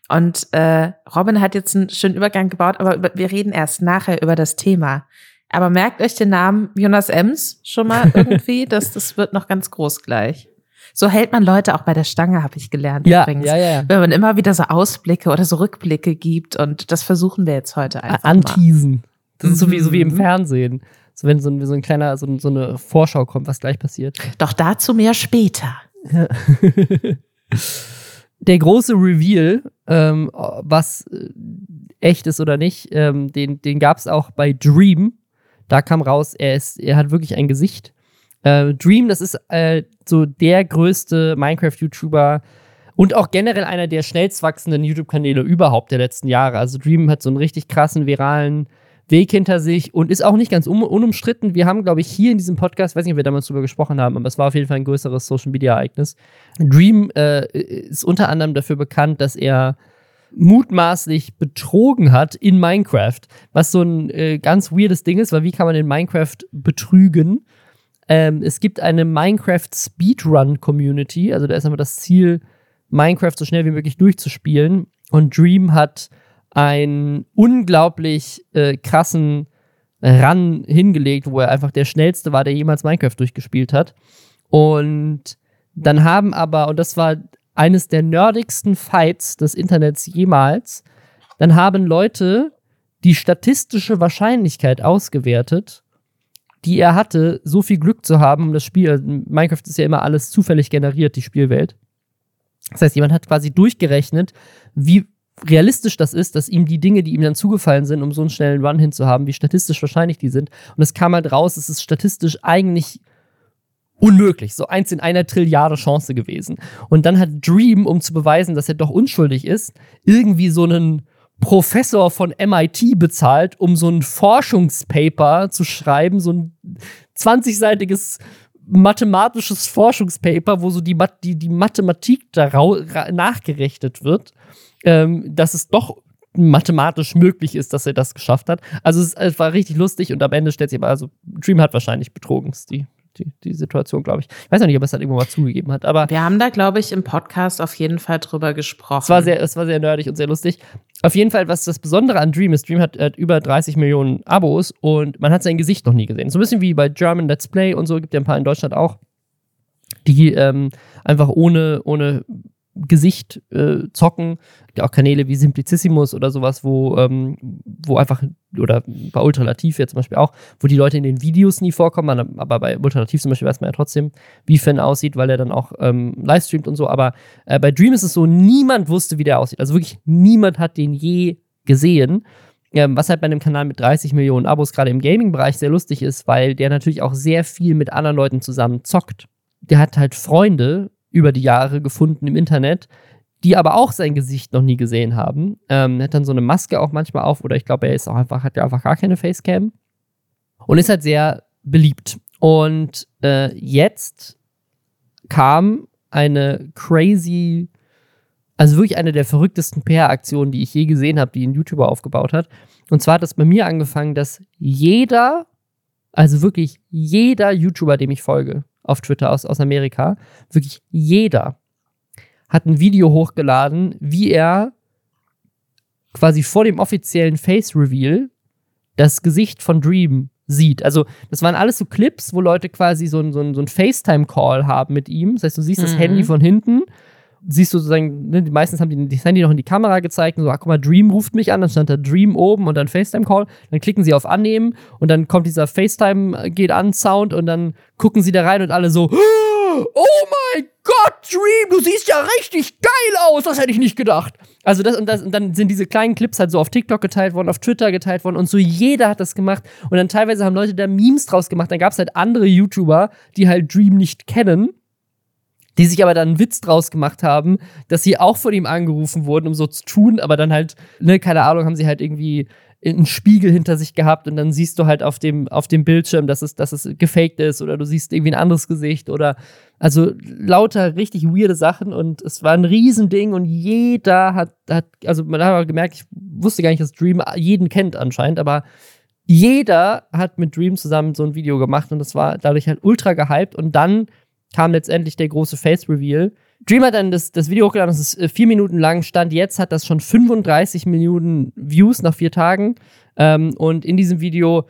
Und äh, Robin hat jetzt einen schönen Übergang gebaut, aber wir reden erst nachher über das Thema. Aber merkt euch den Namen Jonas Ems schon mal irgendwie, dass das wird noch ganz groß gleich. So hält man Leute auch bei der Stange, habe ich gelernt ja, übrigens. Ja, ja, ja. Wenn man immer wieder so Ausblicke oder so Rückblicke gibt und das versuchen wir jetzt heute einfach. Anteasen. Mal. Das ist so wie, so wie im mhm. Fernsehen. So wenn so ein, so ein kleiner, so, so eine Vorschau kommt, was gleich passiert. Doch dazu mehr später. Ja. Der große Reveal, ähm, was äh, echt ist oder nicht, ähm, den, den gab es auch bei Dream. Da kam raus, er, ist, er hat wirklich ein Gesicht. Äh, Dream, das ist äh, so der größte Minecraft-YouTuber und auch generell einer der schnellst wachsenden YouTube-Kanäle überhaupt der letzten Jahre. Also Dream hat so einen richtig krassen viralen Weg hinter sich und ist auch nicht ganz un unumstritten. Wir haben, glaube ich, hier in diesem Podcast, weiß nicht, ob wir damals drüber gesprochen haben, aber es war auf jeden Fall ein größeres Social Media Ereignis. Dream äh, ist unter anderem dafür bekannt, dass er mutmaßlich betrogen hat in Minecraft, was so ein äh, ganz weirdes Ding ist, weil wie kann man in Minecraft betrügen? Ähm, es gibt eine Minecraft Speedrun Community, also da ist einfach das Ziel, Minecraft so schnell wie möglich durchzuspielen. Und Dream hat einen unglaublich äh, krassen Run hingelegt, wo er einfach der schnellste war, der jemals Minecraft durchgespielt hat. Und dann haben aber, und das war eines der nerdigsten Fights des Internets jemals, dann haben Leute die statistische Wahrscheinlichkeit ausgewertet, die er hatte, so viel Glück zu haben, um das Spiel, also Minecraft ist ja immer alles zufällig generiert, die Spielwelt. Das heißt, jemand hat quasi durchgerechnet, wie realistisch das ist, dass ihm die Dinge, die ihm dann zugefallen sind, um so einen schnellen Run hinzuhaben, wie statistisch wahrscheinlich die sind. Und es kam halt raus, es ist statistisch eigentlich unmöglich. So eins in einer Trilliarde Chance gewesen. Und dann hat Dream, um zu beweisen, dass er doch unschuldig ist, irgendwie so einen Professor von MIT bezahlt, um so ein Forschungspaper zu schreiben, so ein 20-seitiges mathematisches Forschungspaper, wo so die, die, die Mathematik da nachgerechnet wird ähm, dass es doch mathematisch möglich ist, dass er das geschafft hat. Also es, es war richtig lustig und am Ende stellt sich aber, also Dream hat wahrscheinlich betrogen, ist die, die, Situation, glaube ich. Ich weiß auch nicht, ob er es dann irgendwo mal zugegeben hat, aber. Wir haben da, glaube ich, im Podcast auf jeden Fall drüber gesprochen. Es war sehr, es war sehr nerdig und sehr lustig. Auf jeden Fall, was das Besondere an Dream ist, Dream hat, hat über 30 Millionen Abos und man hat sein Gesicht noch nie gesehen. So ein bisschen wie bei German Let's Play und so, gibt ja ein paar in Deutschland auch, die ähm, einfach ohne, ohne Gesicht äh, zocken. Auch Kanäle wie Simplicissimus oder sowas, wo, ähm, wo einfach, oder bei Ultralativ jetzt zum Beispiel auch, wo die Leute in den Videos nie vorkommen, aber bei Ultralativ zum Beispiel weiß man ja trotzdem, wie Fan aussieht, weil er dann auch ähm, livestreamt und so. Aber äh, bei Dream ist es so, niemand wusste, wie der aussieht. Also wirklich niemand hat den je gesehen. Ähm, was halt bei einem Kanal mit 30 Millionen Abos gerade im Gaming-Bereich sehr lustig ist, weil der natürlich auch sehr viel mit anderen Leuten zusammen zockt. Der hat halt Freunde, über die Jahre gefunden im Internet, die aber auch sein Gesicht noch nie gesehen haben. Ähm, hat dann so eine Maske auch manchmal auf oder ich glaube, er ist auch einfach, hat ja einfach gar keine Facecam. und ist halt sehr beliebt. Und äh, jetzt kam eine crazy, also wirklich eine der verrücktesten PR-Aktionen, die ich je gesehen habe, die ein YouTuber aufgebaut hat. Und zwar hat das bei mir angefangen, dass jeder, also wirklich jeder YouTuber, dem ich folge, auf Twitter aus, aus Amerika, wirklich jeder hat ein Video hochgeladen, wie er quasi vor dem offiziellen Face Reveal das Gesicht von Dream sieht. Also, das waren alles so Clips, wo Leute quasi so, so, so einen FaceTime-Call haben mit ihm. Das heißt, du siehst mhm. das Handy von hinten, siehst du sozusagen, ne, die meisten haben die, das Handy noch in die Kamera gezeigt und so, ach guck mal, Dream ruft mich an, dann stand da Dream oben und dann FaceTime-Call. Dann klicken sie auf Annehmen und dann kommt dieser FaceTime äh, geht an Sound und dann gucken sie da rein und alle so, oh mein Gott, Dream, du siehst ja richtig geil aus, das hätte ich nicht gedacht. Also das und, das und dann sind diese kleinen Clips halt so auf TikTok geteilt worden, auf Twitter geteilt worden und so jeder hat das gemacht und dann teilweise haben Leute da Memes draus gemacht. Dann gab es halt andere YouTuber, die halt Dream nicht kennen die sich aber dann einen Witz draus gemacht haben, dass sie auch von ihm angerufen wurden, um so zu tun, aber dann halt, ne, keine Ahnung, haben sie halt irgendwie einen Spiegel hinter sich gehabt und dann siehst du halt auf dem, auf dem Bildschirm, dass es, dass es gefaked ist oder du siehst irgendwie ein anderes Gesicht oder also lauter richtig weirde Sachen und es war ein Riesending und jeder hat, hat also man hat auch gemerkt, ich wusste gar nicht, dass Dream jeden kennt anscheinend, aber jeder hat mit Dream zusammen so ein Video gemacht und das war dadurch halt ultra gehypt und dann kam letztendlich der große Face Reveal. Dream hat dann das, das Video hochgeladen, das ist äh, vier Minuten lang, stand jetzt, hat das schon 35 Millionen Views nach vier Tagen. Ähm, und in diesem Video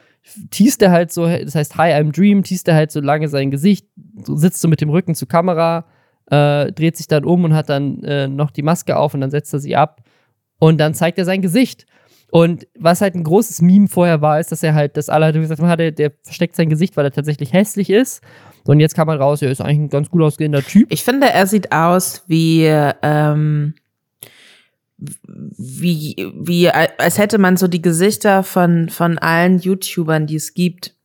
teast er halt so, das heißt Hi, I'm Dream, teast er halt so lange sein Gesicht, so sitzt so mit dem Rücken zur Kamera, äh, dreht sich dann um und hat dann äh, noch die Maske auf und dann setzt er sie ab und dann zeigt er sein Gesicht. Und was halt ein großes Meme vorher war, ist, dass er halt, dass alle gesagt haben, der versteckt sein Gesicht, weil er tatsächlich hässlich ist. Und jetzt kam man raus, er ist eigentlich ein ganz gut ausgehender Typ. Ich finde, er sieht aus wie, ähm, wie, wie, als hätte man so die Gesichter von, von allen YouTubern, die es gibt,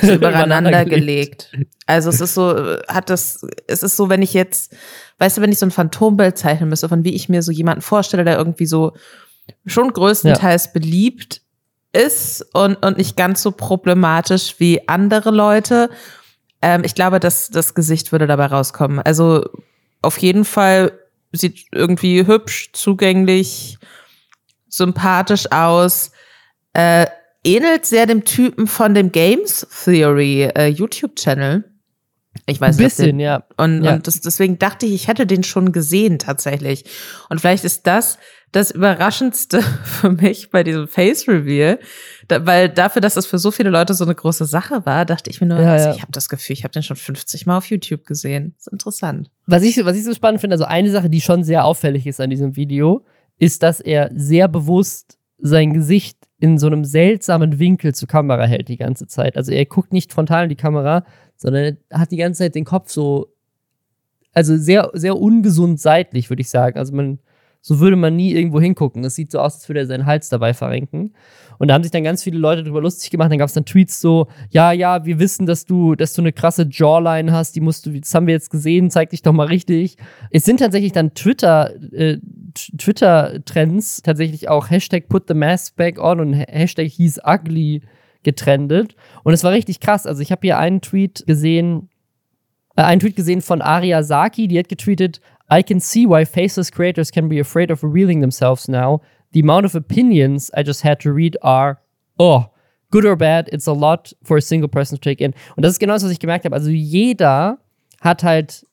so übereinander gelegt. Also es ist so, hat das, es ist so, wenn ich jetzt, weißt du, wenn ich so ein Phantombild zeichnen müsste, von wie ich mir so jemanden vorstelle, der irgendwie so schon größtenteils ja. beliebt ist und, und nicht ganz so problematisch wie andere Leute ähm, ich glaube, dass das Gesicht würde dabei rauskommen. Also auf jeden Fall sieht irgendwie hübsch, zugänglich, sympathisch aus. Äh, ähnelt sehr dem Typen von dem Games Theory äh, YouTube-Channel. Ich weiß Ein bisschen, nicht. ja. Und, ja. und das, deswegen dachte ich, ich hätte den schon gesehen tatsächlich. Und vielleicht ist das das Überraschendste für mich bei diesem Face Reveal, da, weil dafür, dass das für so viele Leute so eine große Sache war, dachte ich mir nur, ja, also ja. ich habe das Gefühl, ich habe den schon 50 Mal auf YouTube gesehen. Das ist interessant. Was ich, was ich so spannend finde, also eine Sache, die schon sehr auffällig ist an diesem Video, ist, dass er sehr bewusst sein Gesicht in so einem seltsamen Winkel zur Kamera hält die ganze Zeit. Also er guckt nicht frontal in die Kamera, sondern er hat die ganze Zeit den Kopf so, also sehr, sehr ungesund seitlich, würde ich sagen. Also man, so würde man nie irgendwo hingucken. Es sieht so aus, als würde er seinen Hals dabei verrenken. Und da haben sich dann ganz viele Leute darüber lustig gemacht. Dann gab es dann Tweets so, ja, ja, wir wissen, dass du, dass du eine krasse Jawline hast, die musst du, das haben wir jetzt gesehen, zeig dich doch mal richtig. Es sind tatsächlich dann Twitter, äh, Twitter-Trends tatsächlich auch Hashtag put the mask back on und Hashtag he's ugly getrendet. Und es war richtig krass. Also ich habe hier einen Tweet gesehen, äh, einen Tweet gesehen von Aria Saki, die hat getweetet, I can see why faceless creators can be afraid of revealing themselves now. The amount of opinions I just had to read are, oh, good or bad, it's a lot for a single person to take in. Und das ist genau das, was ich gemerkt habe. Also jeder hat halt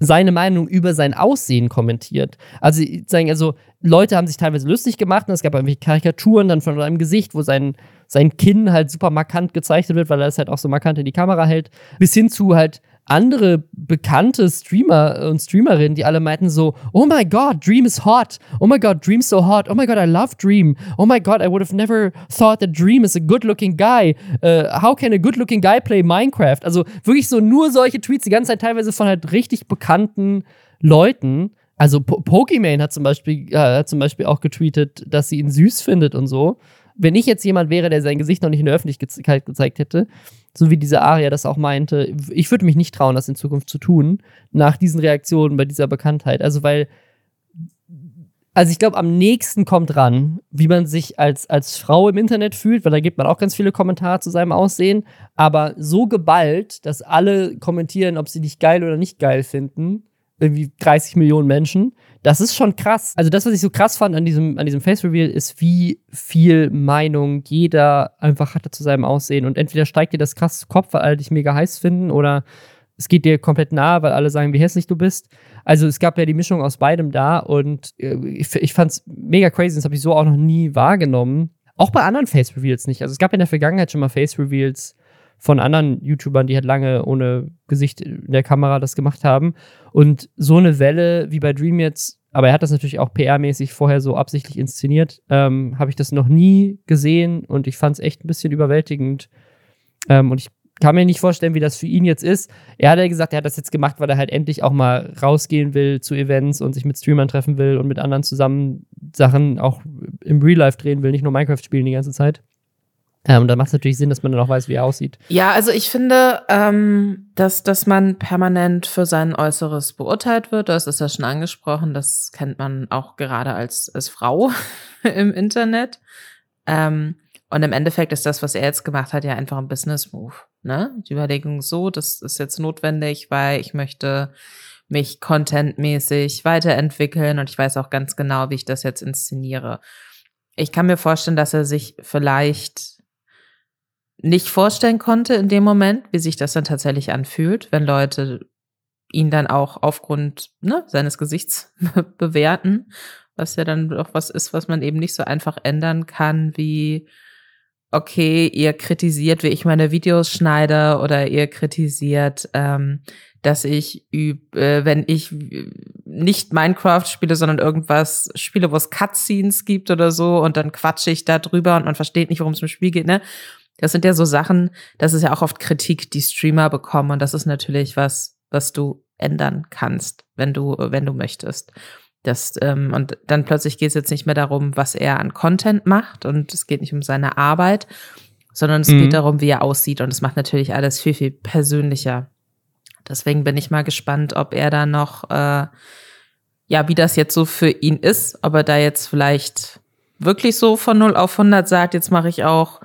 seine Meinung über sein Aussehen kommentiert. Also, also Leute haben sich teilweise lustig gemacht und es gab irgendwelche Karikaturen dann von seinem Gesicht, wo sein, sein Kinn halt super markant gezeichnet wird, weil er es halt auch so markant in die Kamera hält, bis hin zu halt andere bekannte Streamer und Streamerinnen, die alle meinten so, oh my god, Dream is hot. Oh my god, Dream's so hot. Oh my god, I love Dream. Oh my god, I would have never thought that Dream is a good-looking guy. Uh, how can a good-looking guy play Minecraft? Also wirklich so nur solche Tweets, die ganze Zeit teilweise von halt richtig bekannten Leuten. Also po Pokimane hat zum Beispiel, äh, hat zum Beispiel auch getweetet, dass sie ihn süß findet und so. Wenn ich jetzt jemand wäre, der sein Gesicht noch nicht in der Öffentlichkeit gezeigt hätte, so wie diese Aria das auch meinte, ich würde mich nicht trauen, das in Zukunft zu tun, nach diesen Reaktionen bei dieser Bekanntheit. Also, weil Also ich glaube, am nächsten kommt ran, wie man sich als, als Frau im Internet fühlt, weil da gibt man auch ganz viele Kommentare zu seinem Aussehen. Aber so geballt, dass alle kommentieren, ob sie dich geil oder nicht geil finden, irgendwie 30 Millionen Menschen, das ist schon krass. Also das, was ich so krass fand an diesem, an diesem Face Reveal, ist, wie viel Meinung jeder einfach hatte zu seinem Aussehen. Und entweder steigt dir das krass zu Kopf, weil alle dich mega heiß finden, oder es geht dir komplett nahe, weil alle sagen, wie hässlich du bist. Also es gab ja die Mischung aus beidem da und äh, ich, ich fand es mega crazy, das habe ich so auch noch nie wahrgenommen. Auch bei anderen Face Reveals nicht. Also es gab in der Vergangenheit schon mal Face Reveals von anderen YouTubern, die halt lange ohne Gesicht in der Kamera das gemacht haben. Und so eine Welle wie bei Dream jetzt, aber er hat das natürlich auch PR-mäßig vorher so absichtlich inszeniert, ähm, habe ich das noch nie gesehen und ich fand es echt ein bisschen überwältigend. Ähm, und ich kann mir nicht vorstellen, wie das für ihn jetzt ist. Er hat ja gesagt, er hat das jetzt gemacht, weil er halt endlich auch mal rausgehen will zu Events und sich mit Streamern treffen will und mit anderen zusammen Sachen auch im Real Life drehen will, nicht nur Minecraft spielen die ganze Zeit. Ähm, da macht es natürlich Sinn, dass man dann auch weiß, wie er aussieht. Ja, also ich finde, ähm, dass, dass man permanent für sein Äußeres beurteilt wird. Das ist ja schon angesprochen. Das kennt man auch gerade als, als Frau im Internet. Ähm, und im Endeffekt ist das, was er jetzt gemacht hat, ja einfach ein Business-Move. Ne? Die Überlegung so, das ist jetzt notwendig, weil ich möchte mich contentmäßig weiterentwickeln und ich weiß auch ganz genau, wie ich das jetzt inszeniere. Ich kann mir vorstellen, dass er sich vielleicht nicht vorstellen konnte in dem Moment, wie sich das dann tatsächlich anfühlt, wenn Leute ihn dann auch aufgrund ne, seines Gesichts bewerten, was ja dann doch was ist, was man eben nicht so einfach ändern kann, wie okay, ihr kritisiert, wie ich meine Videos schneide oder ihr kritisiert, ähm, dass ich üb, äh, wenn ich nicht Minecraft spiele, sondern irgendwas spiele, wo es Cutscenes gibt oder so und dann quatsche ich da drüber und man versteht nicht, worum es im Spiel geht, ne? Das sind ja so Sachen, das ist ja auch oft Kritik, die Streamer bekommen und das ist natürlich was, was du ändern kannst, wenn du, wenn du möchtest. Das, ähm, und dann plötzlich geht es jetzt nicht mehr darum, was er an Content macht und es geht nicht um seine Arbeit, sondern es mhm. geht darum, wie er aussieht und es macht natürlich alles viel, viel persönlicher. Deswegen bin ich mal gespannt, ob er da noch, äh, ja, wie das jetzt so für ihn ist, ob er da jetzt vielleicht wirklich so von 0 auf 100 sagt, jetzt mache ich auch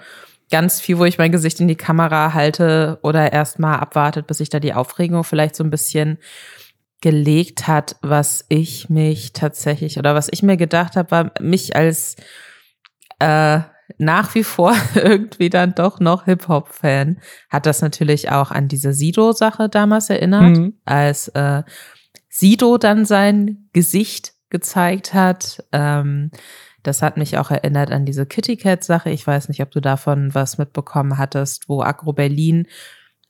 ganz viel, wo ich mein Gesicht in die Kamera halte oder erstmal abwartet, bis sich da die Aufregung vielleicht so ein bisschen gelegt hat, was ich mich tatsächlich oder was ich mir gedacht habe, war mich als äh, nach wie vor irgendwie dann doch noch Hip-Hop-Fan, hat das natürlich auch an diese Sido-Sache damals erinnert, mhm. als äh, Sido dann sein Gesicht gezeigt hat. Ähm, das hat mich auch erinnert an diese Kitty Cat-Sache. Ich weiß nicht, ob du davon was mitbekommen hattest, wo Agro Berlin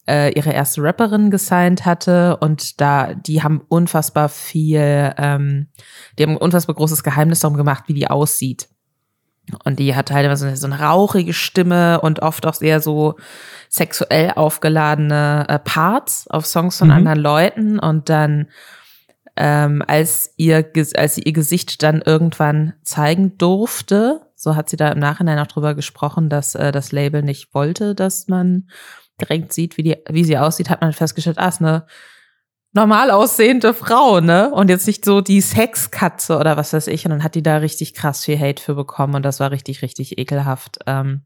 äh, ihre erste Rapperin gesigned hatte und da, die haben unfassbar viel, ähm, die haben ein unfassbar großes Geheimnis darum gemacht, wie die aussieht. Und die hat teilweise halt so eine rauchige Stimme und oft auch sehr so sexuell aufgeladene äh, Parts auf Songs von mhm. anderen Leuten. Und dann, ähm, als ihr, als sie ihr Gesicht dann irgendwann zeigen durfte, so hat sie da im Nachhinein auch drüber gesprochen, dass äh, das Label nicht wollte, dass man direkt sieht, wie, die, wie sie aussieht, hat man festgestellt, ah, ist eine normal aussehende Frau, ne? Und jetzt nicht so die Sexkatze oder was weiß ich. Und dann hat die da richtig krass viel Hate für bekommen und das war richtig, richtig ekelhaft. Ähm,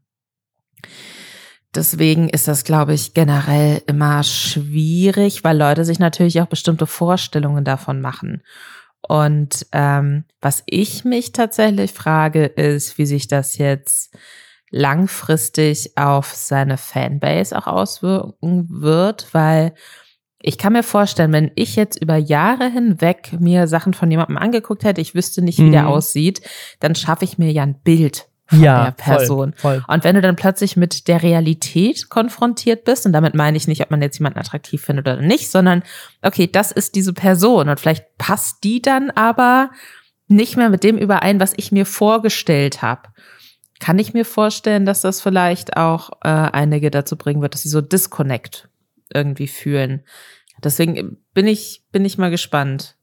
deswegen ist das, glaube ich, generell immer schwierig, weil Leute sich natürlich auch bestimmte Vorstellungen davon machen. Und ähm, was ich mich tatsächlich frage, ist, wie sich das jetzt langfristig auf seine Fanbase auch auswirken wird, weil ich kann mir vorstellen, wenn ich jetzt über Jahre hinweg mir Sachen von jemandem angeguckt hätte, ich wüsste nicht, wie mhm. der aussieht, dann schaffe ich mir ja ein Bild von ja, der Person. Voll, voll. Und wenn du dann plötzlich mit der Realität konfrontiert bist, und damit meine ich nicht, ob man jetzt jemanden attraktiv findet oder nicht, sondern okay, das ist diese Person und vielleicht passt die dann aber nicht mehr mit dem überein, was ich mir vorgestellt habe kann ich mir vorstellen, dass das vielleicht auch äh, einige dazu bringen wird, dass sie so Disconnect irgendwie fühlen. Deswegen bin ich, bin ich mal gespannt.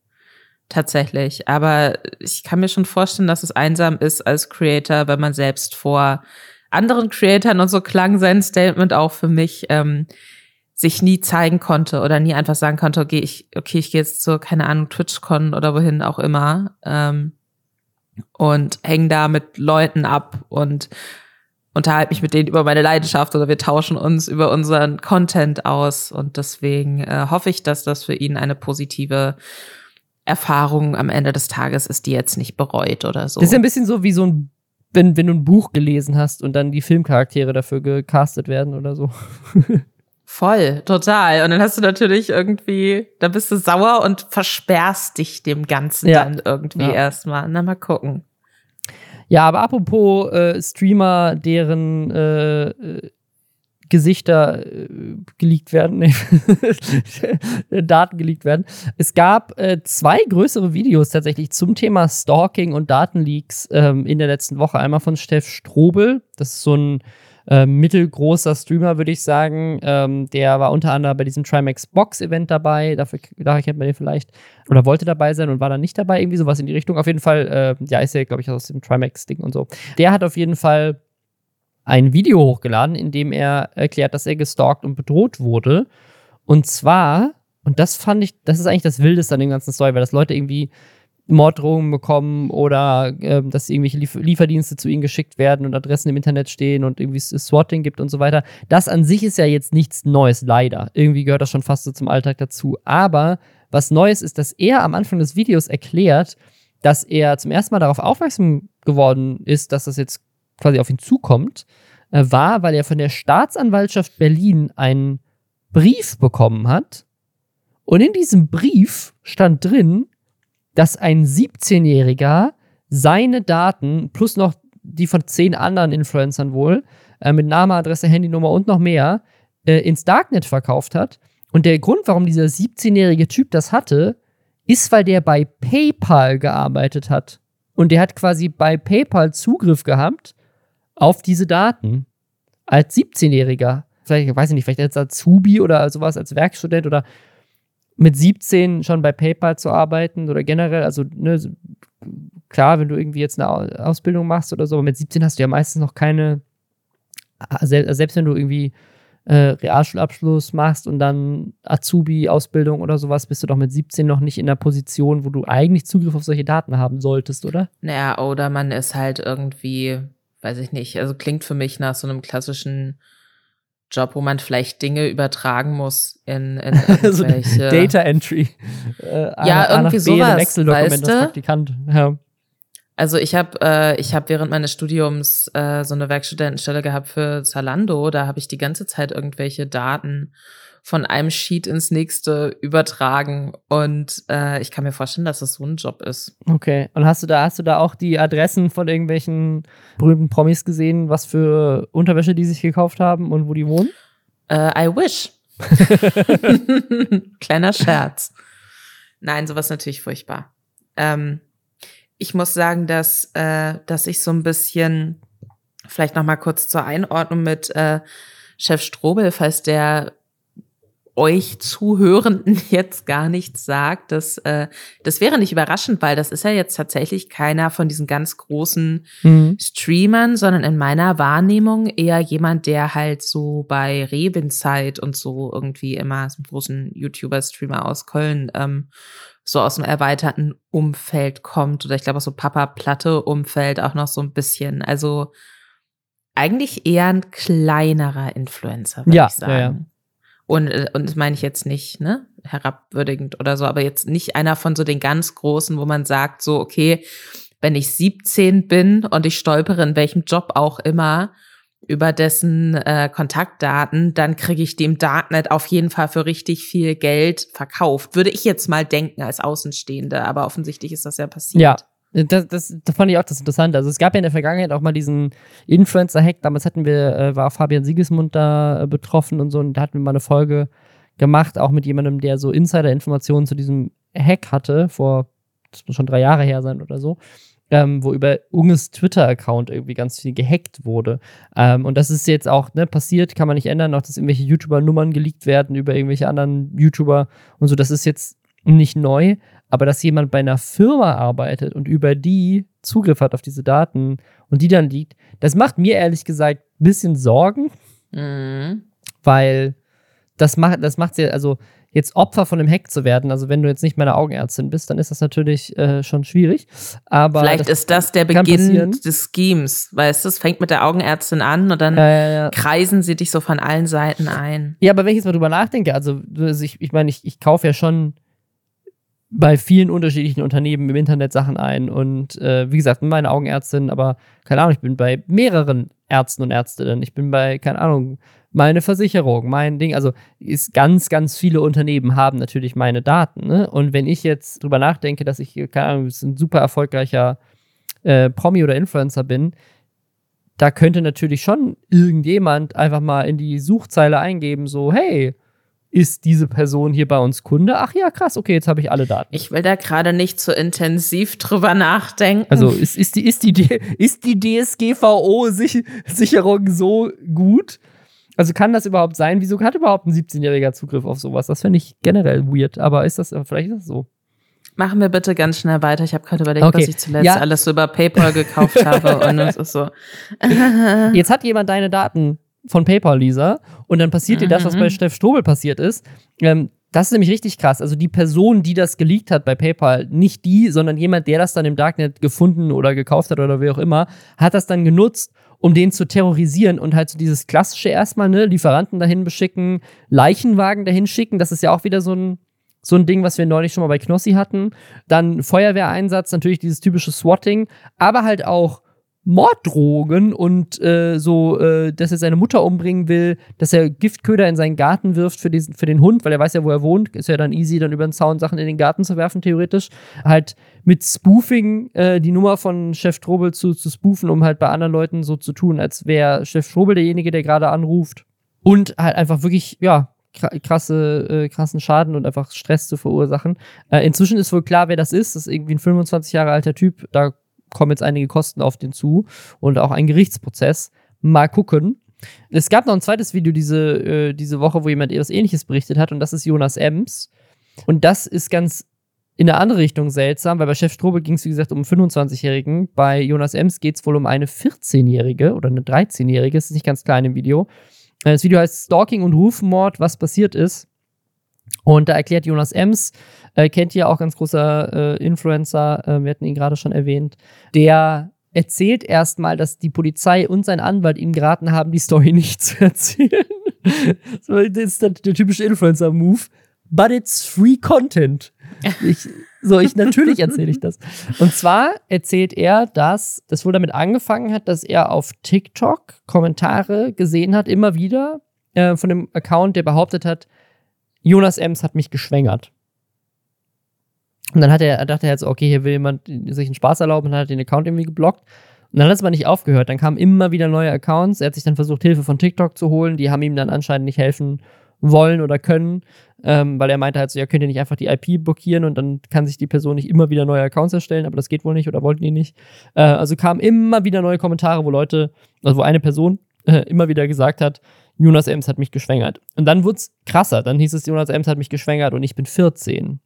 Tatsächlich. Aber ich kann mir schon vorstellen, dass es einsam ist als Creator, wenn man selbst vor anderen Creatoren und so klang sein Statement auch für mich, ähm, sich nie zeigen konnte oder nie einfach sagen konnte, okay, ich, okay, ich gehe jetzt zur, keine Ahnung, TwitchCon oder wohin auch immer. Ähm, und hänge da mit Leuten ab und unterhalte mich mit denen über meine Leidenschaft oder wir tauschen uns über unseren Content aus. Und deswegen äh, hoffe ich, dass das für ihn eine positive Erfahrung am Ende des Tages ist, die jetzt nicht bereut oder so. Das ist ein bisschen so wie so ein, wenn, wenn du ein Buch gelesen hast und dann die Filmcharaktere dafür gecastet werden oder so. Voll, total. Und dann hast du natürlich irgendwie, da bist du sauer und versperrst dich dem Ganzen ja. dann irgendwie ja. erstmal. Na, mal gucken. Ja, aber apropos äh, Streamer, deren äh, äh Gesichter äh, geleakt werden, Daten geleakt werden. Es gab äh, zwei größere Videos tatsächlich zum Thema Stalking und Datenleaks ähm, in der letzten Woche. Einmal von Steff Strobel, das ist so ein äh, mittelgroßer Streamer, würde ich sagen. Ähm, der war unter anderem bei diesem Trimax Box Event dabei. Dafür, daher kennt man den vielleicht. Oder wollte dabei sein und war dann nicht dabei. Irgendwie sowas in die Richtung. Auf jeden Fall, äh, ja, ist ja, glaube ich, aus dem Trimax-Ding und so. Der hat auf jeden Fall ein Video hochgeladen, in dem er erklärt, dass er gestalkt und bedroht wurde. Und zwar, und das fand ich, das ist eigentlich das Wildeste an dem ganzen Story, weil das Leute irgendwie Morddrohungen bekommen oder äh, dass irgendwelche Lief Lieferdienste zu ihnen geschickt werden und Adressen im Internet stehen und irgendwie Swatting gibt und so weiter. Das an sich ist ja jetzt nichts Neues, leider. Irgendwie gehört das schon fast so zum Alltag dazu. Aber was Neues ist, dass er am Anfang des Videos erklärt, dass er zum ersten Mal darauf aufmerksam geworden ist, dass das jetzt quasi auf ihn zukommt, äh, war, weil er von der Staatsanwaltschaft Berlin einen Brief bekommen hat. Und in diesem Brief stand drin, dass ein 17-Jähriger seine Daten plus noch die von zehn anderen Influencern wohl äh, mit Name, Adresse, Handynummer und noch mehr äh, ins Darknet verkauft hat. Und der Grund, warum dieser 17-jährige Typ das hatte, ist, weil der bei PayPal gearbeitet hat. Und der hat quasi bei PayPal Zugriff gehabt auf diese Daten. Als 17-Jähriger. Vielleicht, weiß ich nicht, vielleicht als Azubi oder sowas, als Werkstudent oder mit 17 schon bei PayPal zu arbeiten oder generell, also ne, klar, wenn du irgendwie jetzt eine Ausbildung machst oder so, aber mit 17 hast du ja meistens noch keine, selbst wenn du irgendwie äh, Realschulabschluss machst und dann Azubi-Ausbildung oder sowas, bist du doch mit 17 noch nicht in der Position, wo du eigentlich Zugriff auf solche Daten haben solltest, oder? Naja, oder man ist halt irgendwie, weiß ich nicht, also klingt für mich nach so einem klassischen Job, wo man vielleicht Dinge übertragen muss in, in irgendwelche Data Entry. Äh, ja, irgendwie sowas. Wechseldokument weißt du? Praktikant. Ja. Also ich habe äh, ich habe während meines Studiums äh, so eine Werkstudentenstelle gehabt für Zalando. Da habe ich die ganze Zeit irgendwelche Daten von einem Sheet ins nächste übertragen. Und äh, ich kann mir vorstellen, dass das so ein Job ist. Okay. Und hast du da, hast du da auch die Adressen von irgendwelchen berühmten Promis gesehen, was für Unterwäsche die sich gekauft haben und wo die wohnen? Uh, I wish. Kleiner Scherz. Nein, sowas natürlich furchtbar. Ähm, ich muss sagen, dass, äh, dass ich so ein bisschen, vielleicht noch mal kurz zur Einordnung mit äh, Chef Strobel, falls der euch Zuhörenden jetzt gar nichts sagt. Das, äh, das wäre nicht überraschend, weil das ist ja jetzt tatsächlich keiner von diesen ganz großen mhm. Streamern, sondern in meiner Wahrnehmung eher jemand, der halt so bei Rebenzeit und so irgendwie immer so einen großen YouTuber-Streamer aus Köln ähm, so aus dem erweiterten Umfeld kommt. Oder ich glaube auch so Papa-Platte-Umfeld auch noch so ein bisschen. Also eigentlich eher ein kleinerer Influencer, würde ja, ich sagen. Ja, ja. Und, äh, und das meine ich jetzt nicht, ne, herabwürdigend oder so, aber jetzt nicht einer von so den ganz großen, wo man sagt, so, okay, wenn ich 17 bin und ich stolpere in welchem Job auch immer über dessen äh, Kontaktdaten, dann kriege ich dem Darknet auf jeden Fall für richtig viel Geld verkauft. Würde ich jetzt mal denken als Außenstehende, aber offensichtlich ist das ja passiert. Ja, das, das, das fand ich auch das Interessante. Also es gab ja in der Vergangenheit auch mal diesen Influencer-Hack. Damals hatten wir, äh, war Fabian Siegesmund da äh, betroffen und so. Und da hatten wir mal eine Folge gemacht, auch mit jemandem, der so Insider-Informationen zu diesem Hack hatte, vor, das muss schon drei Jahre her sein oder so. Ähm, wo über Unges Twitter-Account irgendwie ganz viel gehackt wurde. Ähm, und das ist jetzt auch ne, passiert, kann man nicht ändern, auch dass irgendwelche YouTuber-Nummern geleakt werden über irgendwelche anderen YouTuber und so. Das ist jetzt nicht neu, aber dass jemand bei einer Firma arbeitet und über die Zugriff hat auf diese Daten und die dann liegt, das macht mir ehrlich gesagt ein bisschen Sorgen, mhm. weil das macht das macht's ja, also jetzt Opfer von einem Hack zu werden, also wenn du jetzt nicht meine Augenärztin bist, dann ist das natürlich äh, schon schwierig. Aber Vielleicht das ist das der Beginn des Schemes, weißt du, es fängt mit der Augenärztin an und dann ja, ja. kreisen sie dich so von allen Seiten ein. Ja, aber wenn ich jetzt mal drüber nachdenke, also, also ich, ich meine, ich, ich kaufe ja schon bei vielen unterschiedlichen Unternehmen im Internet Sachen ein und äh, wie gesagt, meine Augenärztin, aber keine Ahnung, ich bin bei mehreren Ärzten und Ärztinnen, ich bin bei, keine Ahnung, meine Versicherung, mein Ding, also ist ganz, ganz viele Unternehmen haben natürlich meine Daten. Ne? Und wenn ich jetzt drüber nachdenke, dass ich, keine Ahnung, ein super erfolgreicher äh, Promi oder Influencer bin, da könnte natürlich schon irgendjemand einfach mal in die Suchzeile eingeben, so, hey, ist diese Person hier bei uns Kunde? Ach ja, krass, okay, jetzt habe ich alle Daten. Ich will da gerade nicht so intensiv drüber nachdenken. Also ist, ist, die, ist, die, ist die DSGVO-Sicherung so gut? Also kann das überhaupt sein? Wieso hat überhaupt ein 17-Jähriger Zugriff auf sowas? Das finde ich generell weird, aber ist das, vielleicht ist das so. Machen wir bitte ganz schnell weiter. Ich habe gerade überlegt, Okay. was ich zuletzt Ja. alles so über PayPal gekauft habe. Und es ist so. Jetzt hat jemand deine Daten von PayPal, Lisa, und dann passiert dir das, was Mhm. bei Steff Strobel passiert ist. Ähm, das ist nämlich richtig krass. Also die Person, die das geleakt hat bei PayPal, nicht die, sondern jemand, der das dann im Darknet gefunden oder gekauft hat oder wie auch immer, hat das dann genutzt, um den zu terrorisieren und halt so dieses klassische erstmal, ne, Lieferanten dahin beschicken, Leichenwagen dahin schicken. Das ist ja auch wieder so ein, so ein Ding, was wir neulich schon mal bei Knossi hatten. Dann Feuerwehreinsatz, natürlich dieses typische Swatting, aber halt auch Morddrogen und äh, so, äh, dass er seine Mutter umbringen will, dass er Giftköder in seinen Garten wirft für, diesen, für den Hund, weil er weiß ja, wo er wohnt. Ist ja dann easy, dann über den Zaun Sachen in den Garten zu werfen, theoretisch. Halt mit Spoofing äh, die Nummer von Chef Strobel zu, zu spoofen, um halt bei anderen Leuten so zu tun, als wäre Chef Strobel derjenige, der gerade anruft. Und halt einfach wirklich, ja, kra- krasse, äh, krassen Schaden und einfach Stress zu verursachen. Äh, inzwischen ist wohl klar, wer das ist. Das ist irgendwie ein 25 Jahre alter Typ. Da kommen jetzt einige Kosten auf den zu und auch ein Gerichtsprozess. Mal gucken. Es gab noch ein zweites Video diese, äh, diese Woche, wo jemand etwas ähnliches berichtet hat und das ist Jonas Ems. Und das ist ganz in eine andere Richtung seltsam, weil bei Chef Strobel ging es, wie gesagt, um einen 25-Jährigen. Bei Jonas Ems geht es wohl um eine 14-Jährige oder eine 13-Jährige. Das ist nicht ganz klar in dem Video. Äh, Das Video heißt Stalking und Rufmord, was passiert ist. Und da erklärt Jonas Ems, äh, kennt ihr auch ganz großer äh, Influencer, äh, wir hatten ihn gerade schon erwähnt, der erzählt erstmal, dass die Polizei und sein Anwalt ihm geraten haben, die Story nicht zu erzählen. das ist der, der typische Influencer-Move. But it's free content. Ich, so, ich natürlich erzähle ich das. Und zwar erzählt er, dass das wohl damit angefangen hat, dass er auf TikTok Kommentare gesehen hat, immer wieder äh, von dem Account, der behauptet hat, Jonas Ems hat mich geschwängert. Und dann hat er, dachte er jetzt, okay, hier will jemand sich einen Spaß erlauben und hat den Account irgendwie geblockt. Und dann hat es aber nicht aufgehört. Dann kamen immer wieder neue Accounts. Er hat sich dann versucht, Hilfe von TikTok zu holen. Die haben ihm dann anscheinend nicht helfen wollen oder können, ähm, weil er meinte halt so, ja, könnt ihr nicht einfach die IP blockieren und dann kann sich die Person nicht immer wieder neue Accounts erstellen, aber das geht wohl nicht oder wollten die nicht. Äh, also kamen immer wieder neue Kommentare, wo Leute, also wo eine Person äh, immer wieder gesagt hat, Jonas Ems hat mich geschwängert. Und dann wurde es krasser. Dann hieß es, Jonas Ems hat mich geschwängert und ich bin 14.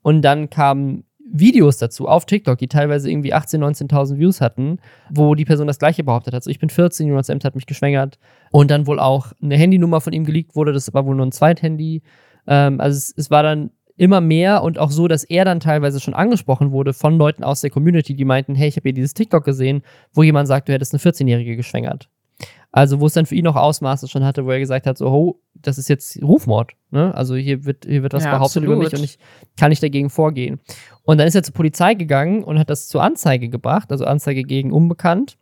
Und dann kamen Videos dazu auf TikTok, die teilweise irgendwie 18.000, 19.000 Views hatten, wo die Person das gleiche behauptet hat. So, ich bin 14, Jonas Ems hat mich geschwängert. Und dann wohl auch eine Handynummer von ihm geleakt wurde. Das war wohl nur ein Zweithandy. Ähm, also es, es war dann immer mehr und auch so, dass er dann teilweise schon angesprochen wurde von Leuten aus der Community, die meinten, hey, ich habe hier dieses TikTok gesehen, wo jemand sagt, du hättest eine 14-Jährige geschwängert. Also, wo es dann für ihn auch Ausmaße schon hatte, wo er gesagt hat, so, oh, das ist jetzt Rufmord. Ne? Also hier wird, hier wird was Ja, behauptet über mich absolut. und ich kann nicht dagegen vorgehen. Und dann ist er zur Polizei gegangen und hat das zur Anzeige gebracht, also Anzeige gegen Unbekannt.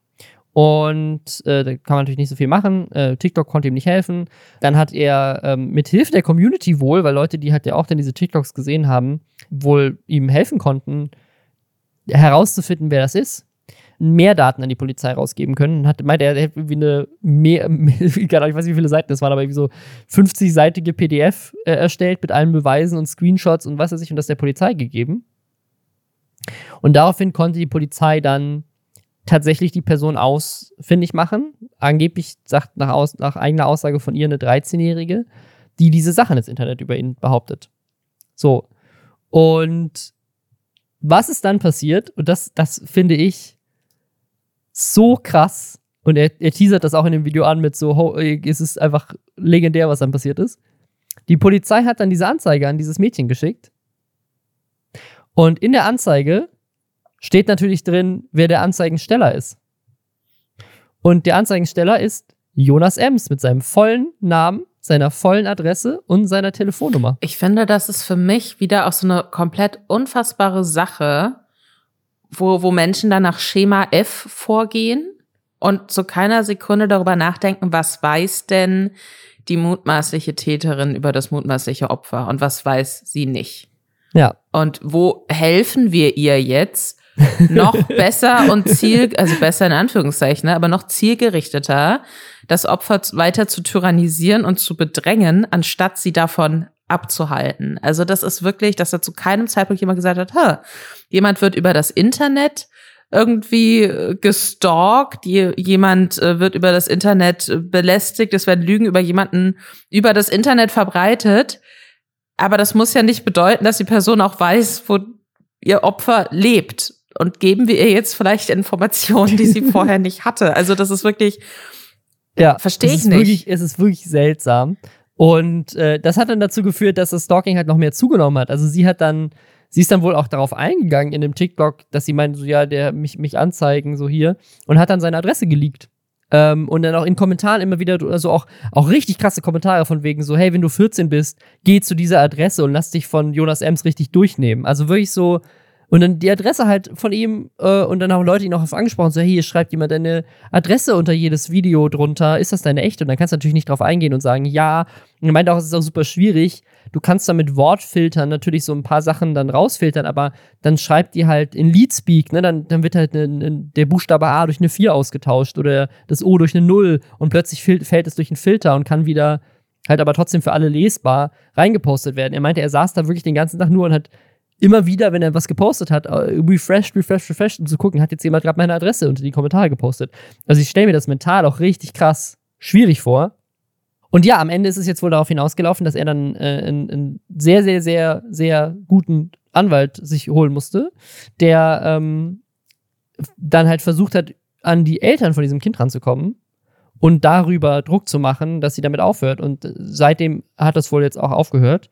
Und äh, da kann man natürlich nicht so viel machen. Äh, TikTok konnte ihm nicht helfen. Dann hat er ähm, mit Hilfe der Community wohl, weil Leute, die halt ja auch dann diese TikToks gesehen haben, wohl ihm helfen konnten, herauszufinden, wer das ist, mehr Daten an die Polizei rausgeben können. Hat, meinte er, er hätte irgendwie eine mehr, ich weiß nicht, wie viele Seiten das waren, aber irgendwie so 50-seitige PDF äh, erstellt mit allen Beweisen und Screenshots und was weiß ich und das der Polizei gegeben. Und daraufhin konnte die Polizei dann tatsächlich die Person ausfindig machen. Angeblich sagt nach, aus, nach eigener Aussage von ihr eine 13-Jährige, die diese Sachen ins Internet über ihn behauptet. So. Und was ist dann passiert? Und das, das finde ich so krass. Und er, er teasert das auch in dem Video an mit so, es ist einfach legendär, was dann passiert ist. Die Polizei hat dann diese Anzeige an dieses Mädchen geschickt. Und in der Anzeige steht natürlich drin, wer der Anzeigensteller ist. Und der Anzeigensteller ist Jonas Ems mit seinem vollen Namen, seiner vollen Adresse und seiner Telefonnummer. Ich finde, das ist für mich wieder auch so eine komplett unfassbare Sache, wo, wo Menschen dann nach Schema F vorgehen und zu keiner Sekunde darüber nachdenken, was weiß denn die mutmaßliche Täterin über das mutmaßliche Opfer und was weiß sie nicht. Ja. Und wo helfen wir ihr jetzt noch besser und ziel, also besser in Anführungszeichen, ne, aber noch zielgerichteter, das Opfer weiter zu tyrannisieren und zu bedrängen, anstatt sie davon abzuhalten. Also das ist wirklich, dass da zu keinem Zeitpunkt jemand gesagt hat, ha, jemand wird über das Internet irgendwie äh, gestalkt, jemand äh, wird über das Internet äh, belästigt, es werden Lügen über jemanden über das Internet verbreitet. Aber das muss ja nicht bedeuten, dass die Person auch weiß, wo ihr Opfer lebt. Und geben wir ihr jetzt vielleicht Informationen, die sie vorher nicht hatte. Also das ist wirklich, ja, verstehe ich nicht. Wirklich, es ist wirklich seltsam. Und äh, das hat dann dazu geführt, dass das Stalking halt noch mehr zugenommen hat. Also sie hat dann, sie ist dann wohl auch darauf eingegangen in dem TikTok, dass sie meinte, so ja, der mich, mich anzeigen, so hier, und hat dann seine Adresse geleakt. Ähm, und dann auch in Kommentaren immer wieder, also auch, auch richtig krasse Kommentare von wegen so, hey, wenn du 14 bist, geh zu dieser Adresse und lass dich von Jonas Ems richtig durchnehmen. Also wirklich so, und dann die Adresse halt von ihm äh, und dann haben Leute ihn auch auf angesprochen, so, hey, hier schreibt jemand deine Adresse unter jedes Video drunter, ist das deine echte? Und dann kannst du natürlich nicht drauf eingehen und sagen, ja. Und er meinte auch, es ist auch super schwierig. Du kannst da mit Wortfiltern natürlich so ein paar Sachen dann rausfiltern, aber dann schreibt die halt in Leadspeak, ne, dann, dann wird halt ne, ne, der Buchstabe A durch eine 4 ausgetauscht oder das O durch eine 0 und plötzlich fällt es durch einen Filter und kann wieder halt aber trotzdem für alle lesbar reingepostet werden. Er meinte, er saß da wirklich den ganzen Tag nur und hat immer wieder, wenn er was gepostet hat, äh, refreshed, refreshed, refreshed, um zu gucken, hat jetzt jemand gerade meine Adresse unter die Kommentare gepostet. Also ich stelle mir das mental auch richtig krass schwierig vor. Und ja, am Ende ist es jetzt wohl darauf hinausgelaufen, dass er dann äh, einen, einen, sehr, sehr, sehr, sehr guten Anwalt sich holen musste, der ähm, dann halt versucht hat, an die Eltern von diesem Kind ranzukommen und darüber Druck zu machen, dass sie damit aufhört. Und seitdem hat das wohl jetzt auch aufgehört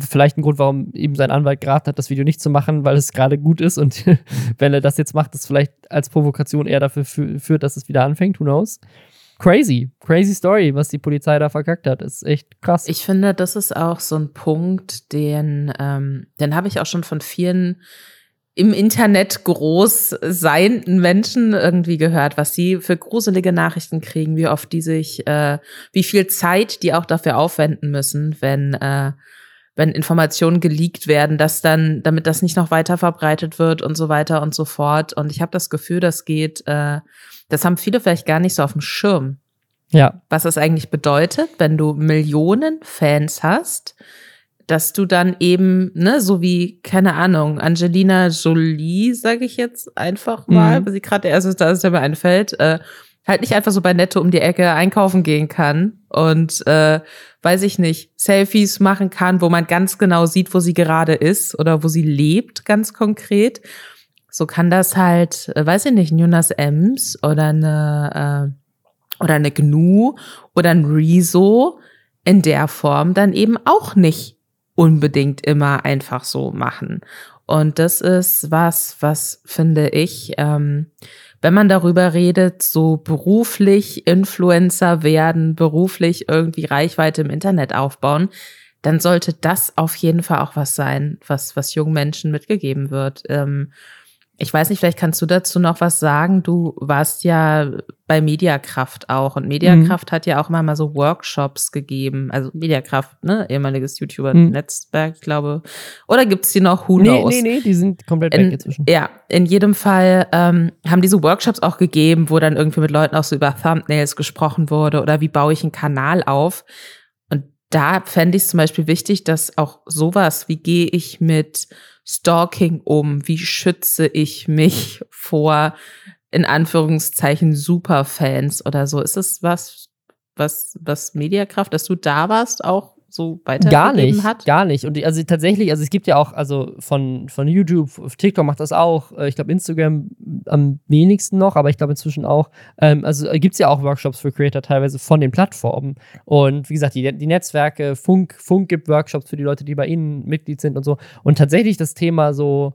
vielleicht ein Grund, warum eben sein Anwalt geraten hat, das Video nicht zu machen, weil es gerade gut ist und wenn er das jetzt macht, das vielleicht als Provokation eher dafür führt, dass es wieder anfängt, who knows. Crazy, crazy Story, was die Polizei da verkackt hat, ist echt krass. Ich finde, das ist auch so ein Punkt, den, ähm, den habe ich auch schon von vielen im Internet groß seienden Menschen irgendwie gehört, was sie für gruselige Nachrichten kriegen, wie oft die sich, äh, wie viel Zeit die auch dafür aufwenden müssen, wenn äh, wenn Informationen geleakt werden, dass dann, damit das nicht noch weiter verbreitet wird und so weiter und so fort. Und ich habe das Gefühl, das geht, äh, das haben viele vielleicht gar nicht so auf dem Schirm. Ja. Was das eigentlich bedeutet, wenn du Millionen Fans hast, dass du dann eben, ne, so wie, keine Ahnung, Angelina Jolie, sage ich jetzt einfach mal, mhm. weil sie gerade der erste da ist, der mir einfällt, äh, halt nicht einfach so bei Netto um die Ecke einkaufen gehen kann und äh, weiß ich nicht, Selfies machen kann, wo man ganz genau sieht, wo sie gerade ist oder wo sie lebt, ganz konkret. So kann das halt, äh, weiß ich nicht, Jonas Ems oder eine äh, oder eine GNU oder ein Rezo in der Form dann eben auch nicht unbedingt immer einfach so machen. Und das ist was, was finde ich, ähm, wenn man darüber redet, so beruflich Influencer werden, beruflich irgendwie Reichweite im Internet aufbauen, dann sollte das auf jeden Fall auch was sein, was, was jungen Menschen mitgegeben wird. Ähm, ich weiß nicht, vielleicht kannst du dazu noch was sagen. Du warst ja bei Mediakraft auch und Mediakraft mhm. hat ja auch immer mal so Workshops gegeben. Also Mediakraft, ne, ehemaliges YouTuber-Netzwerk, mhm. ich glaube. Oder gibt's die noch? Who nee, knows? Nee, nee, die sind komplett in, weg inzwischen. Ja, in jedem Fall ähm, haben diese Workshops auch gegeben, wo dann irgendwie mit Leuten auch so über Thumbnails gesprochen wurde oder wie baue ich einen Kanal auf. Und da fände ich es zum Beispiel wichtig, dass auch sowas, wie gehe ich mit Stalking um? Wie schütze ich mich vor, in Anführungszeichen, Superfans oder so? Ist es was, was, was Mediakraft, dass du da warst, auch so weiter gar nicht, hat? Gar nicht. Und also tatsächlich, also es gibt ja auch, also von, von YouTube, TikTok macht das auch, äh, ich glaube Instagram am wenigsten noch, aber ich glaube inzwischen auch. Ähm, also äh, gibt es ja auch Workshops für Creator teilweise von den Plattformen. Und wie gesagt, die, die Netzwerke, Funk, Funk gibt Workshops für die Leute, die bei ihnen Mitglied sind und so. Und tatsächlich das Thema so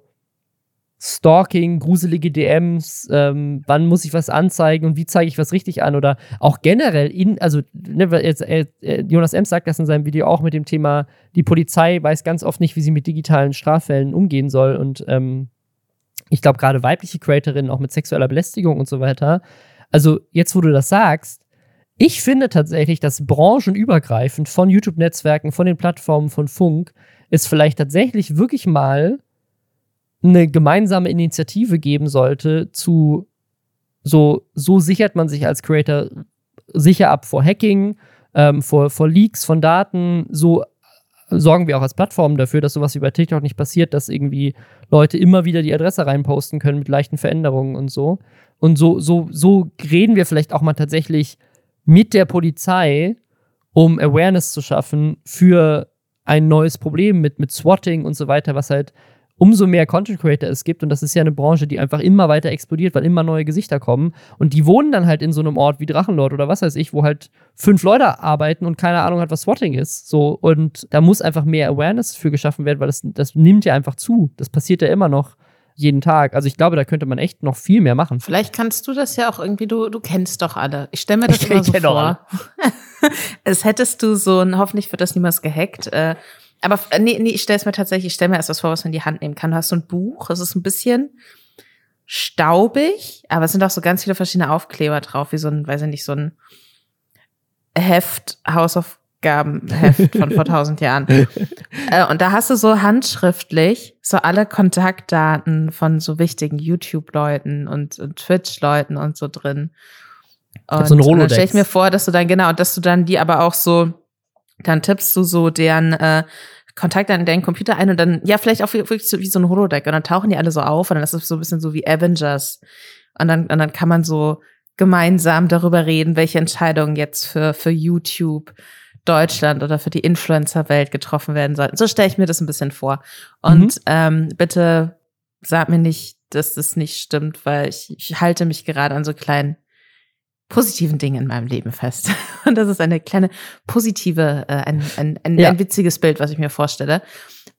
Stalking, gruselige DMs, ähm, wann muss ich was anzeigen und wie zeige ich was richtig an oder auch generell in, also ne, jetzt, äh, Jonas M. sagt das in seinem Video auch mit dem Thema, die Polizei weiß ganz oft nicht, wie sie mit digitalen Straffällen umgehen soll und ähm, ich glaube gerade weibliche Creatorinnen auch mit sexueller Belästigung und so weiter. Also jetzt, wo du das sagst, ich finde tatsächlich, dass branchenübergreifend von YouTube-Netzwerken, von den Plattformen von Funk, es vielleicht tatsächlich wirklich mal eine gemeinsame Initiative geben sollte zu so, so sichert man sich als Creator sicher ab vor Hacking, ähm, vor, vor Leaks von Daten, so sorgen wir auch als Plattform dafür, dass sowas wie bei TikTok nicht passiert, dass irgendwie Leute immer wieder die Adresse reinposten können mit leichten Veränderungen und so. Und so, so, so reden wir vielleicht auch mal tatsächlich mit der Polizei, um Awareness zu schaffen für ein neues Problem mit, mit Swatting und so weiter, was halt umso mehr Content Creator es gibt, und das ist ja eine Branche, die einfach immer weiter explodiert, weil immer neue Gesichter kommen. Und die wohnen dann halt in so einem Ort wie Drachenlord oder was weiß ich, wo halt fünf Leute arbeiten und keine Ahnung hat, was Swatting ist. So, und da muss einfach mehr Awareness für geschaffen werden, weil das, das nimmt ja einfach zu. Das passiert ja immer noch jeden Tag. Also ich glaube, da könnte man echt noch viel mehr machen. Vielleicht kannst du das ja auch irgendwie, du, du kennst doch alle. Ich stelle mir das ich immer so vor. es hättest du so ein, hoffentlich wird das niemals gehackt, äh, aber äh, nee, nee, ich stelle es mir tatsächlich, ich stelle mir erst was vor, was man in die Hand nehmen kann. Du hast so ein Buch, es ist ein bisschen staubig, aber es sind auch so ganz viele verschiedene Aufkleber drauf, wie so ein, weiß ich nicht, so ein Heft, Hausaufgabenheft von vor tausend Jahren. Äh, und da hast du so handschriftlich so alle Kontaktdaten von so wichtigen YouTube-Leuten und, und Twitch-Leuten und so drin. Und, so ein und dann stelle ich mir vor, dass du dann, genau, dass du dann die aber auch so dann tippst du so deren äh, Kontakt an deinen Computer ein und dann, ja, vielleicht auch wirklich so, wie so ein Holodeck und dann tauchen die alle so auf und dann ist es so ein bisschen so wie Avengers. Und dann, und dann kann man so gemeinsam darüber reden, welche Entscheidungen jetzt für, für YouTube Deutschland oder für die Influencer-Welt getroffen werden sollten. So stelle ich mir das ein bisschen vor. Und mhm. ähm, bitte sag mir nicht, dass das nicht stimmt, weil ich, ich halte mich gerade an so kleinen positiven Dingen in meinem Leben fest. Und das ist eine kleine positive, äh, ein, ein, ein, ja. ein witziges Bild, was ich mir vorstelle.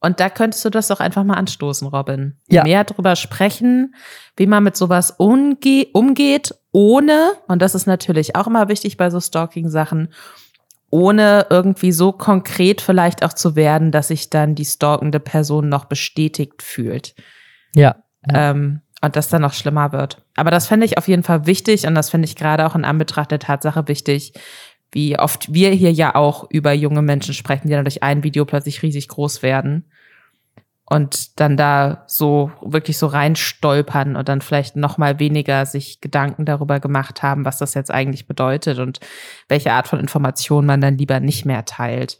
Und da könntest du das doch einfach mal anstoßen, Robin. Ja. Mehr drüber sprechen, wie man mit sowas umge umgeht, ohne, und das ist natürlich auch immer wichtig bei so Stalking-Sachen, ohne irgendwie so konkret vielleicht auch zu werden, dass sich dann die stalkende Person noch bestätigt fühlt. Ja. ja. Ähm, und das dann noch schlimmer wird. Aber das fände ich auf jeden Fall wichtig und das finde ich gerade auch in Anbetracht der Tatsache wichtig, wie oft wir hier ja auch über junge Menschen sprechen, die dann durch ein Video plötzlich riesig groß werden und dann da so wirklich so reinstolpern und dann vielleicht noch mal weniger sich Gedanken darüber gemacht haben, was das jetzt eigentlich bedeutet und welche Art von Information man dann lieber nicht mehr teilt.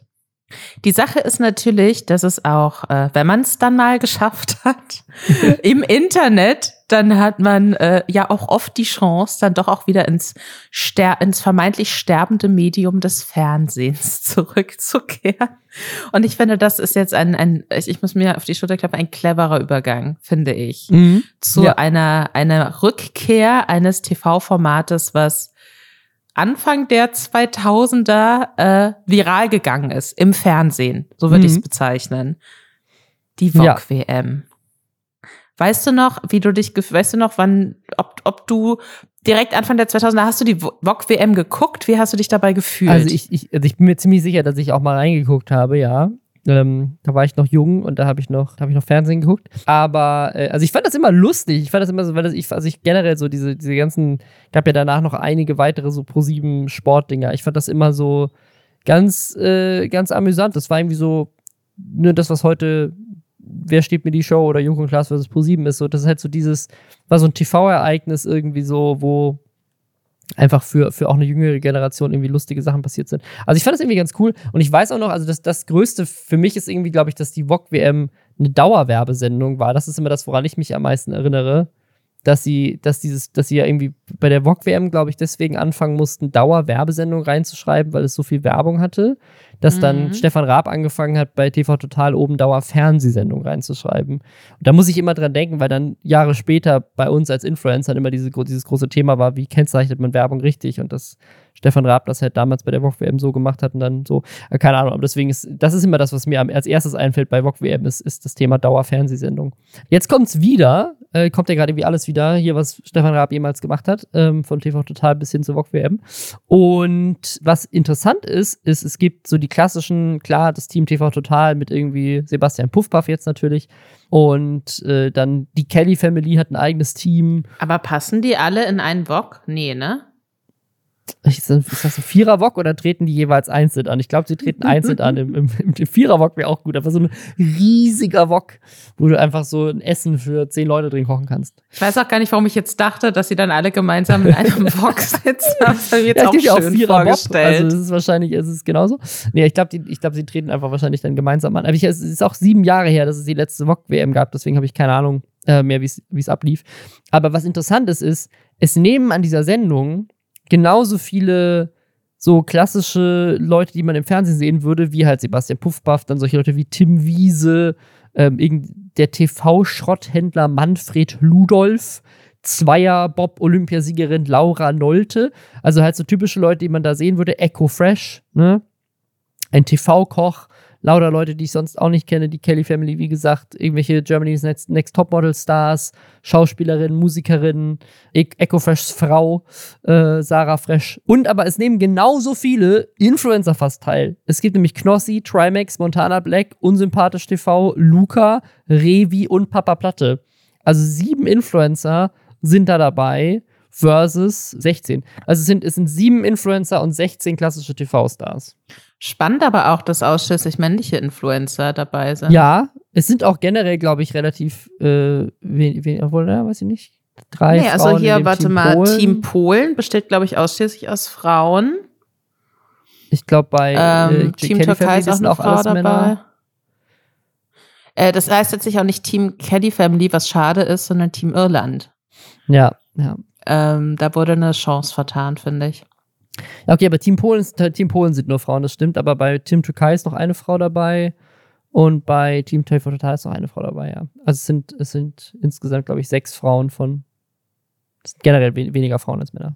Die Sache ist natürlich, dass es auch, äh, wenn man es dann mal geschafft hat, im Internet, dann hat man äh, ja auch oft die Chance, dann doch auch wieder ins, Ster ins vermeintlich sterbende Medium des Fernsehens zurückzukehren. Und ich finde, das ist jetzt ein, ein ich muss mir auf die Schulter klappen, ein cleverer Übergang, finde ich, mhm. zu ja. einer, einer Rückkehr eines TV-Formates, was Anfang der 2000er äh, viral gegangen ist im Fernsehen, so würde mhm. ich es bezeichnen. Die VOG WM. Ja. Weißt du noch, wie du dich, weißt du noch, wann, ob, ob du direkt Anfang der 2000er hast du die VOG WM geguckt? Wie hast du dich dabei gefühlt? Also ich, ich, also ich bin mir ziemlich sicher, dass ich auch mal reingeguckt habe, ja. Ähm, da war ich noch jung und da habe ich noch, habe ich noch Fernsehen geguckt. Aber äh, also ich fand das immer lustig. Ich fand das immer so, weil das, ich, also ich generell so diese, diese ganzen, gab ja danach noch einige weitere so Pro 7 Sportdinger. Ich fand das immer so ganz, äh, ganz amüsant. Das war irgendwie so, nur das, was heute Wer steht mir die Show oder Jung und Klaas vs. Pro 7 ist so, das ist halt so dieses, war so ein TV-Ereignis irgendwie so, wo einfach für, für auch eine jüngere Generation irgendwie lustige Sachen passiert sind. Also ich fand das irgendwie ganz cool und ich weiß auch noch, also das, das Größte für mich ist irgendwie, glaube ich, dass die VOG WM eine Dauerwerbesendung war. Das ist immer das, woran ich mich am meisten erinnere. Dass sie, dass dieses, dass sie ja irgendwie bei der VOG WM, glaube ich, deswegen anfangen mussten, Dauerwerbesendung reinzuschreiben, weil es so viel Werbung hatte. Dass dann mhm. Stefan Raab angefangen hat, bei TV Total oben Dauer Fernsehsendung reinzuschreiben. Und da muss ich immer dran denken, weil dann Jahre später bei uns als Influencer immer diese, dieses große Thema war, wie kennzeichnet man Werbung richtig und das Stefan Raab das halt damals bei der VOG WM so gemacht hat und dann so, äh, keine Ahnung, aber deswegen ist, das ist immer das, was mir als erstes einfällt bei VOG WM, ist, ist das Thema Dauerfernsehsendung. Jetzt kommt es wieder, äh, kommt ja gerade wie alles wieder, hier, was Stefan Raab jemals gemacht hat, ähm, von TV Total bis hin zur VOG WM. Und was interessant ist, ist, es gibt so die klassischen, klar, das Team TV Total mit irgendwie Sebastian Puffpaff jetzt natürlich. Und äh, dann die Kelly Family hat ein eigenes Team. Aber passen die alle in einen VOG? Nee, ne? Ist das ein Vierer-Wok oder treten die jeweils einzeln an? Ich glaube, sie treten einzeln an. Im, im, im Vierer-Wok wäre auch gut. Einfach so ein riesiger Wok, wo du einfach so ein Essen für zehn Leute drin kochen kannst. Ich weiß auch gar nicht, warum ich jetzt dachte, dass sie dann alle gemeinsam in einem Wok sitzen. Das habe ich jetzt ja, auch schön auch Vierer vorgestellt. Also es ist wahrscheinlich, ist es genauso. Nee, ich glaube, glaub, sie treten einfach wahrscheinlich dann gemeinsam an. Aber ich, es ist auch sieben Jahre her, dass es die letzte Wok-WM gab. Deswegen habe ich keine Ahnung äh, mehr, wie es ablief. Aber was interessant ist, ist, es nehmen an dieser Sendung genauso viele so klassische Leute, die man im Fernsehen sehen würde, wie halt Sebastian Puffbaff, dann solche Leute wie Tim Wiese, ähm, der TV-Schrotthändler Manfred Ludolf, Zweier Bob-Olympiasiegerin Laura Nolte. Also halt so typische Leute, die man da sehen würde. Echo Fresh, ne? Ein TV-Koch, lauter Leute, die ich sonst auch nicht kenne, die Kelly Family, wie gesagt, irgendwelche Germany's Next, Next Topmodel Stars, Schauspielerinnen, Musikerinnen, e Echo Freshs Frau, äh, Sarah Fresh. Und aber es nehmen genauso viele Influencer fast teil. Es gibt nämlich Knossi, Trimax, Montana Black, Unsympathisch TV, Luca, Revi und Papa Platte. Also sieben Influencer sind da dabei versus 16. Also es sind, es sind sieben Influencer und 16 klassische TV-Stars. Spannend aber auch, dass ausschließlich männliche Influencer dabei sind. Ja, es sind auch generell, glaube ich, relativ äh, wenig, wen, obwohl, ne, weiß ich nicht. Drei nee, also Frauen hier, warte Team mal, Polen. Team Polen besteht, glaube ich, ausschließlich aus Frauen. Ich glaube, bei ähm, äh, Team Kelly Türkei ist auch eine Frau dabei. Äh, das heißt jetzt auch nicht Team Kelly Family, was schade ist, sondern Team Irland. Ja, ja. Ähm, da wurde eine Chance vertan, finde ich. Okay, aber Team Polen, Team Polen sind nur Frauen, das stimmt. Aber bei Team Türkei ist noch eine Frau dabei. Und bei Team TV Total ist noch eine Frau dabei, ja. Also es sind, es sind insgesamt, glaube ich, sechs Frauen von generell we weniger Frauen als Männer.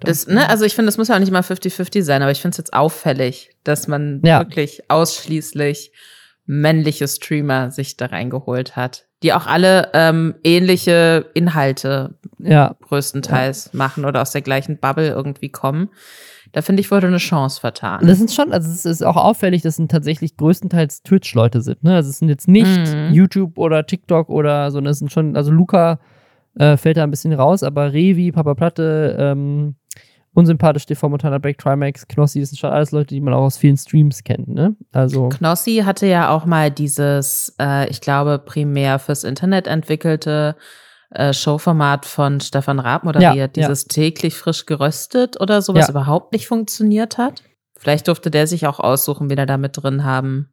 Das, ne, also ich finde, das muss ja auch nicht mal 50-50 sein, aber ich finde es jetzt auffällig, dass man ja. wirklich ausschließlich männliche Streamer sich da reingeholt hat die auch alle ähm, ähnliche Inhalte ja. größtenteils ja. machen oder aus der gleichen Bubble irgendwie kommen. Da finde ich, wurde eine Chance vertan. Das sind schon, also es ist auch auffällig, dass es tatsächlich größtenteils Twitch-Leute sind. Ne? Also es sind jetzt nicht mhm. YouTube oder TikTok oder so, das sind schon, also Luca äh, fällt da ein bisschen raus, aber Revi, Papa Platte, ähm, unsympathisch TV Montana Break, Trimax, Knossi, das sind schon alles Leute, die man auch aus vielen Streams kennt, ne? Also. Knossi hatte ja auch mal dieses, äh, ich glaube, primär fürs Internet entwickelte äh, Showformat von Stefan Raab moderiert, ja, dieses ja. täglich frisch geröstet oder so, was ja. überhaupt nicht funktioniert hat. Vielleicht durfte der sich auch aussuchen, wen er da mit drin haben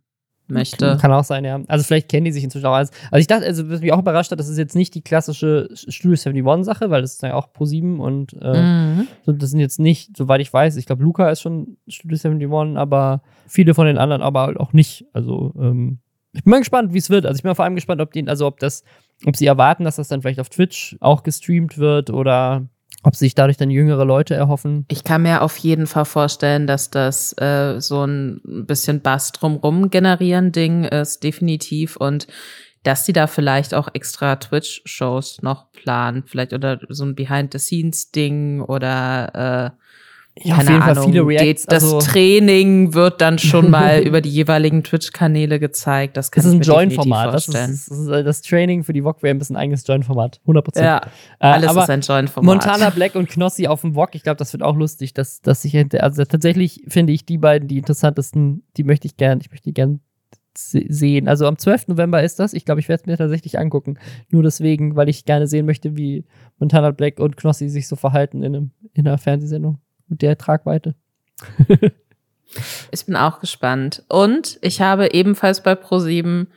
möchte. Kann auch sein, ja. Also vielleicht kennen die sich inzwischen auch alles. Also ich dachte, also was mich auch überrascht hat, das ist jetzt nicht die klassische Studio 71-Sache, weil das ist ja auch Pro7 und äh, mhm. so, das sind jetzt nicht, soweit ich weiß, ich glaube, Luca ist schon Studio 71, aber viele von den anderen aber halt auch nicht. Also ähm, ich bin mal gespannt, wie es wird. Also ich bin vor allem gespannt, ob die, also ob das, ob sie erwarten, dass das dann vielleicht auf Twitch auch gestreamt wird oder ob sich dadurch dann jüngere Leute erhoffen? Ich kann mir auf jeden Fall vorstellen, dass das äh, so ein bisschen Bass drumrum generieren Ding ist, definitiv. Und dass sie da vielleicht auch extra Twitch-Shows noch planen, vielleicht oder so ein Behind-the-Scenes-Ding oder äh, ja, Keine auf jeden Ahnung, Fall viele Reacts. Das also Training wird dann schon mal über die jeweiligen Twitch-Kanäle gezeigt. Das, kann das ist ein Join-Format. Das, das, ist, das Training für die WM ist ein eigenes Join-Format. 100%. Ja, äh, alles äh, ist ein Join-Format. Montana Black und Knossi auf dem VOG, ich glaube, das wird auch lustig. Dass, dass ich, also tatsächlich finde ich die beiden die interessantesten, die möchte ich gern, ich möchte die gern sehen. Also am 12. November ist das. Ich glaube, ich werde es mir tatsächlich angucken. Nur deswegen, weil ich gerne sehen möchte, wie Montana Black und Knossi sich so verhalten in, einem, in einer Fernsehsendung mit der Tragweite. ich bin auch gespannt. Und ich habe ebenfalls bei Pro7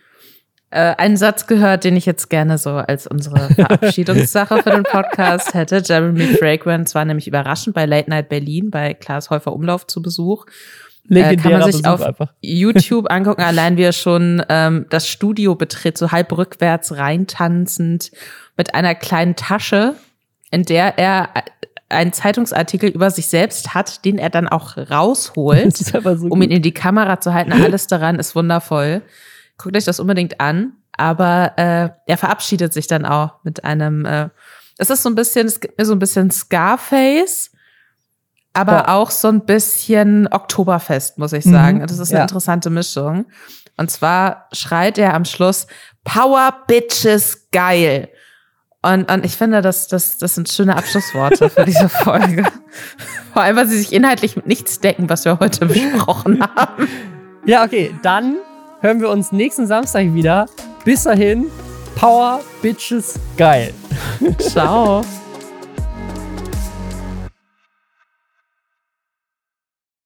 äh, einen Satz gehört, den ich jetzt gerne so als unsere Verabschiedungssache für den Podcast hätte. Jeremy Fragrance war nämlich überraschend bei Late Night Berlin bei Klaas Häufer Umlauf zu Besuch äh, kann man sich Besuch auf einfach. YouTube angucken, allein wie er schon ähm, das Studio betritt, so halb rückwärts reintanzend mit einer kleinen Tasche, in der er einen Zeitungsartikel über sich selbst hat, den er dann auch rausholt, so um ihn in die Kamera zu halten. Alles daran ist wundervoll. Guckt euch das unbedingt an. Aber äh, er verabschiedet sich dann auch mit einem. Äh, es ist so ein bisschen, es gibt mir so ein bisschen Scarface, aber ja. auch so ein bisschen Oktoberfest, muss ich sagen. Mhm. Das ist eine ja. interessante Mischung. Und zwar schreit er am Schluss Power Bitches geil. Und, und ich finde, das, das, das sind schöne Abschlussworte für diese Folge. Vor allem, weil sie sich inhaltlich mit nichts decken, was wir heute besprochen haben. Ja, okay, dann hören wir uns nächsten Samstag wieder. Bis dahin, Power Bitches geil. Ciao.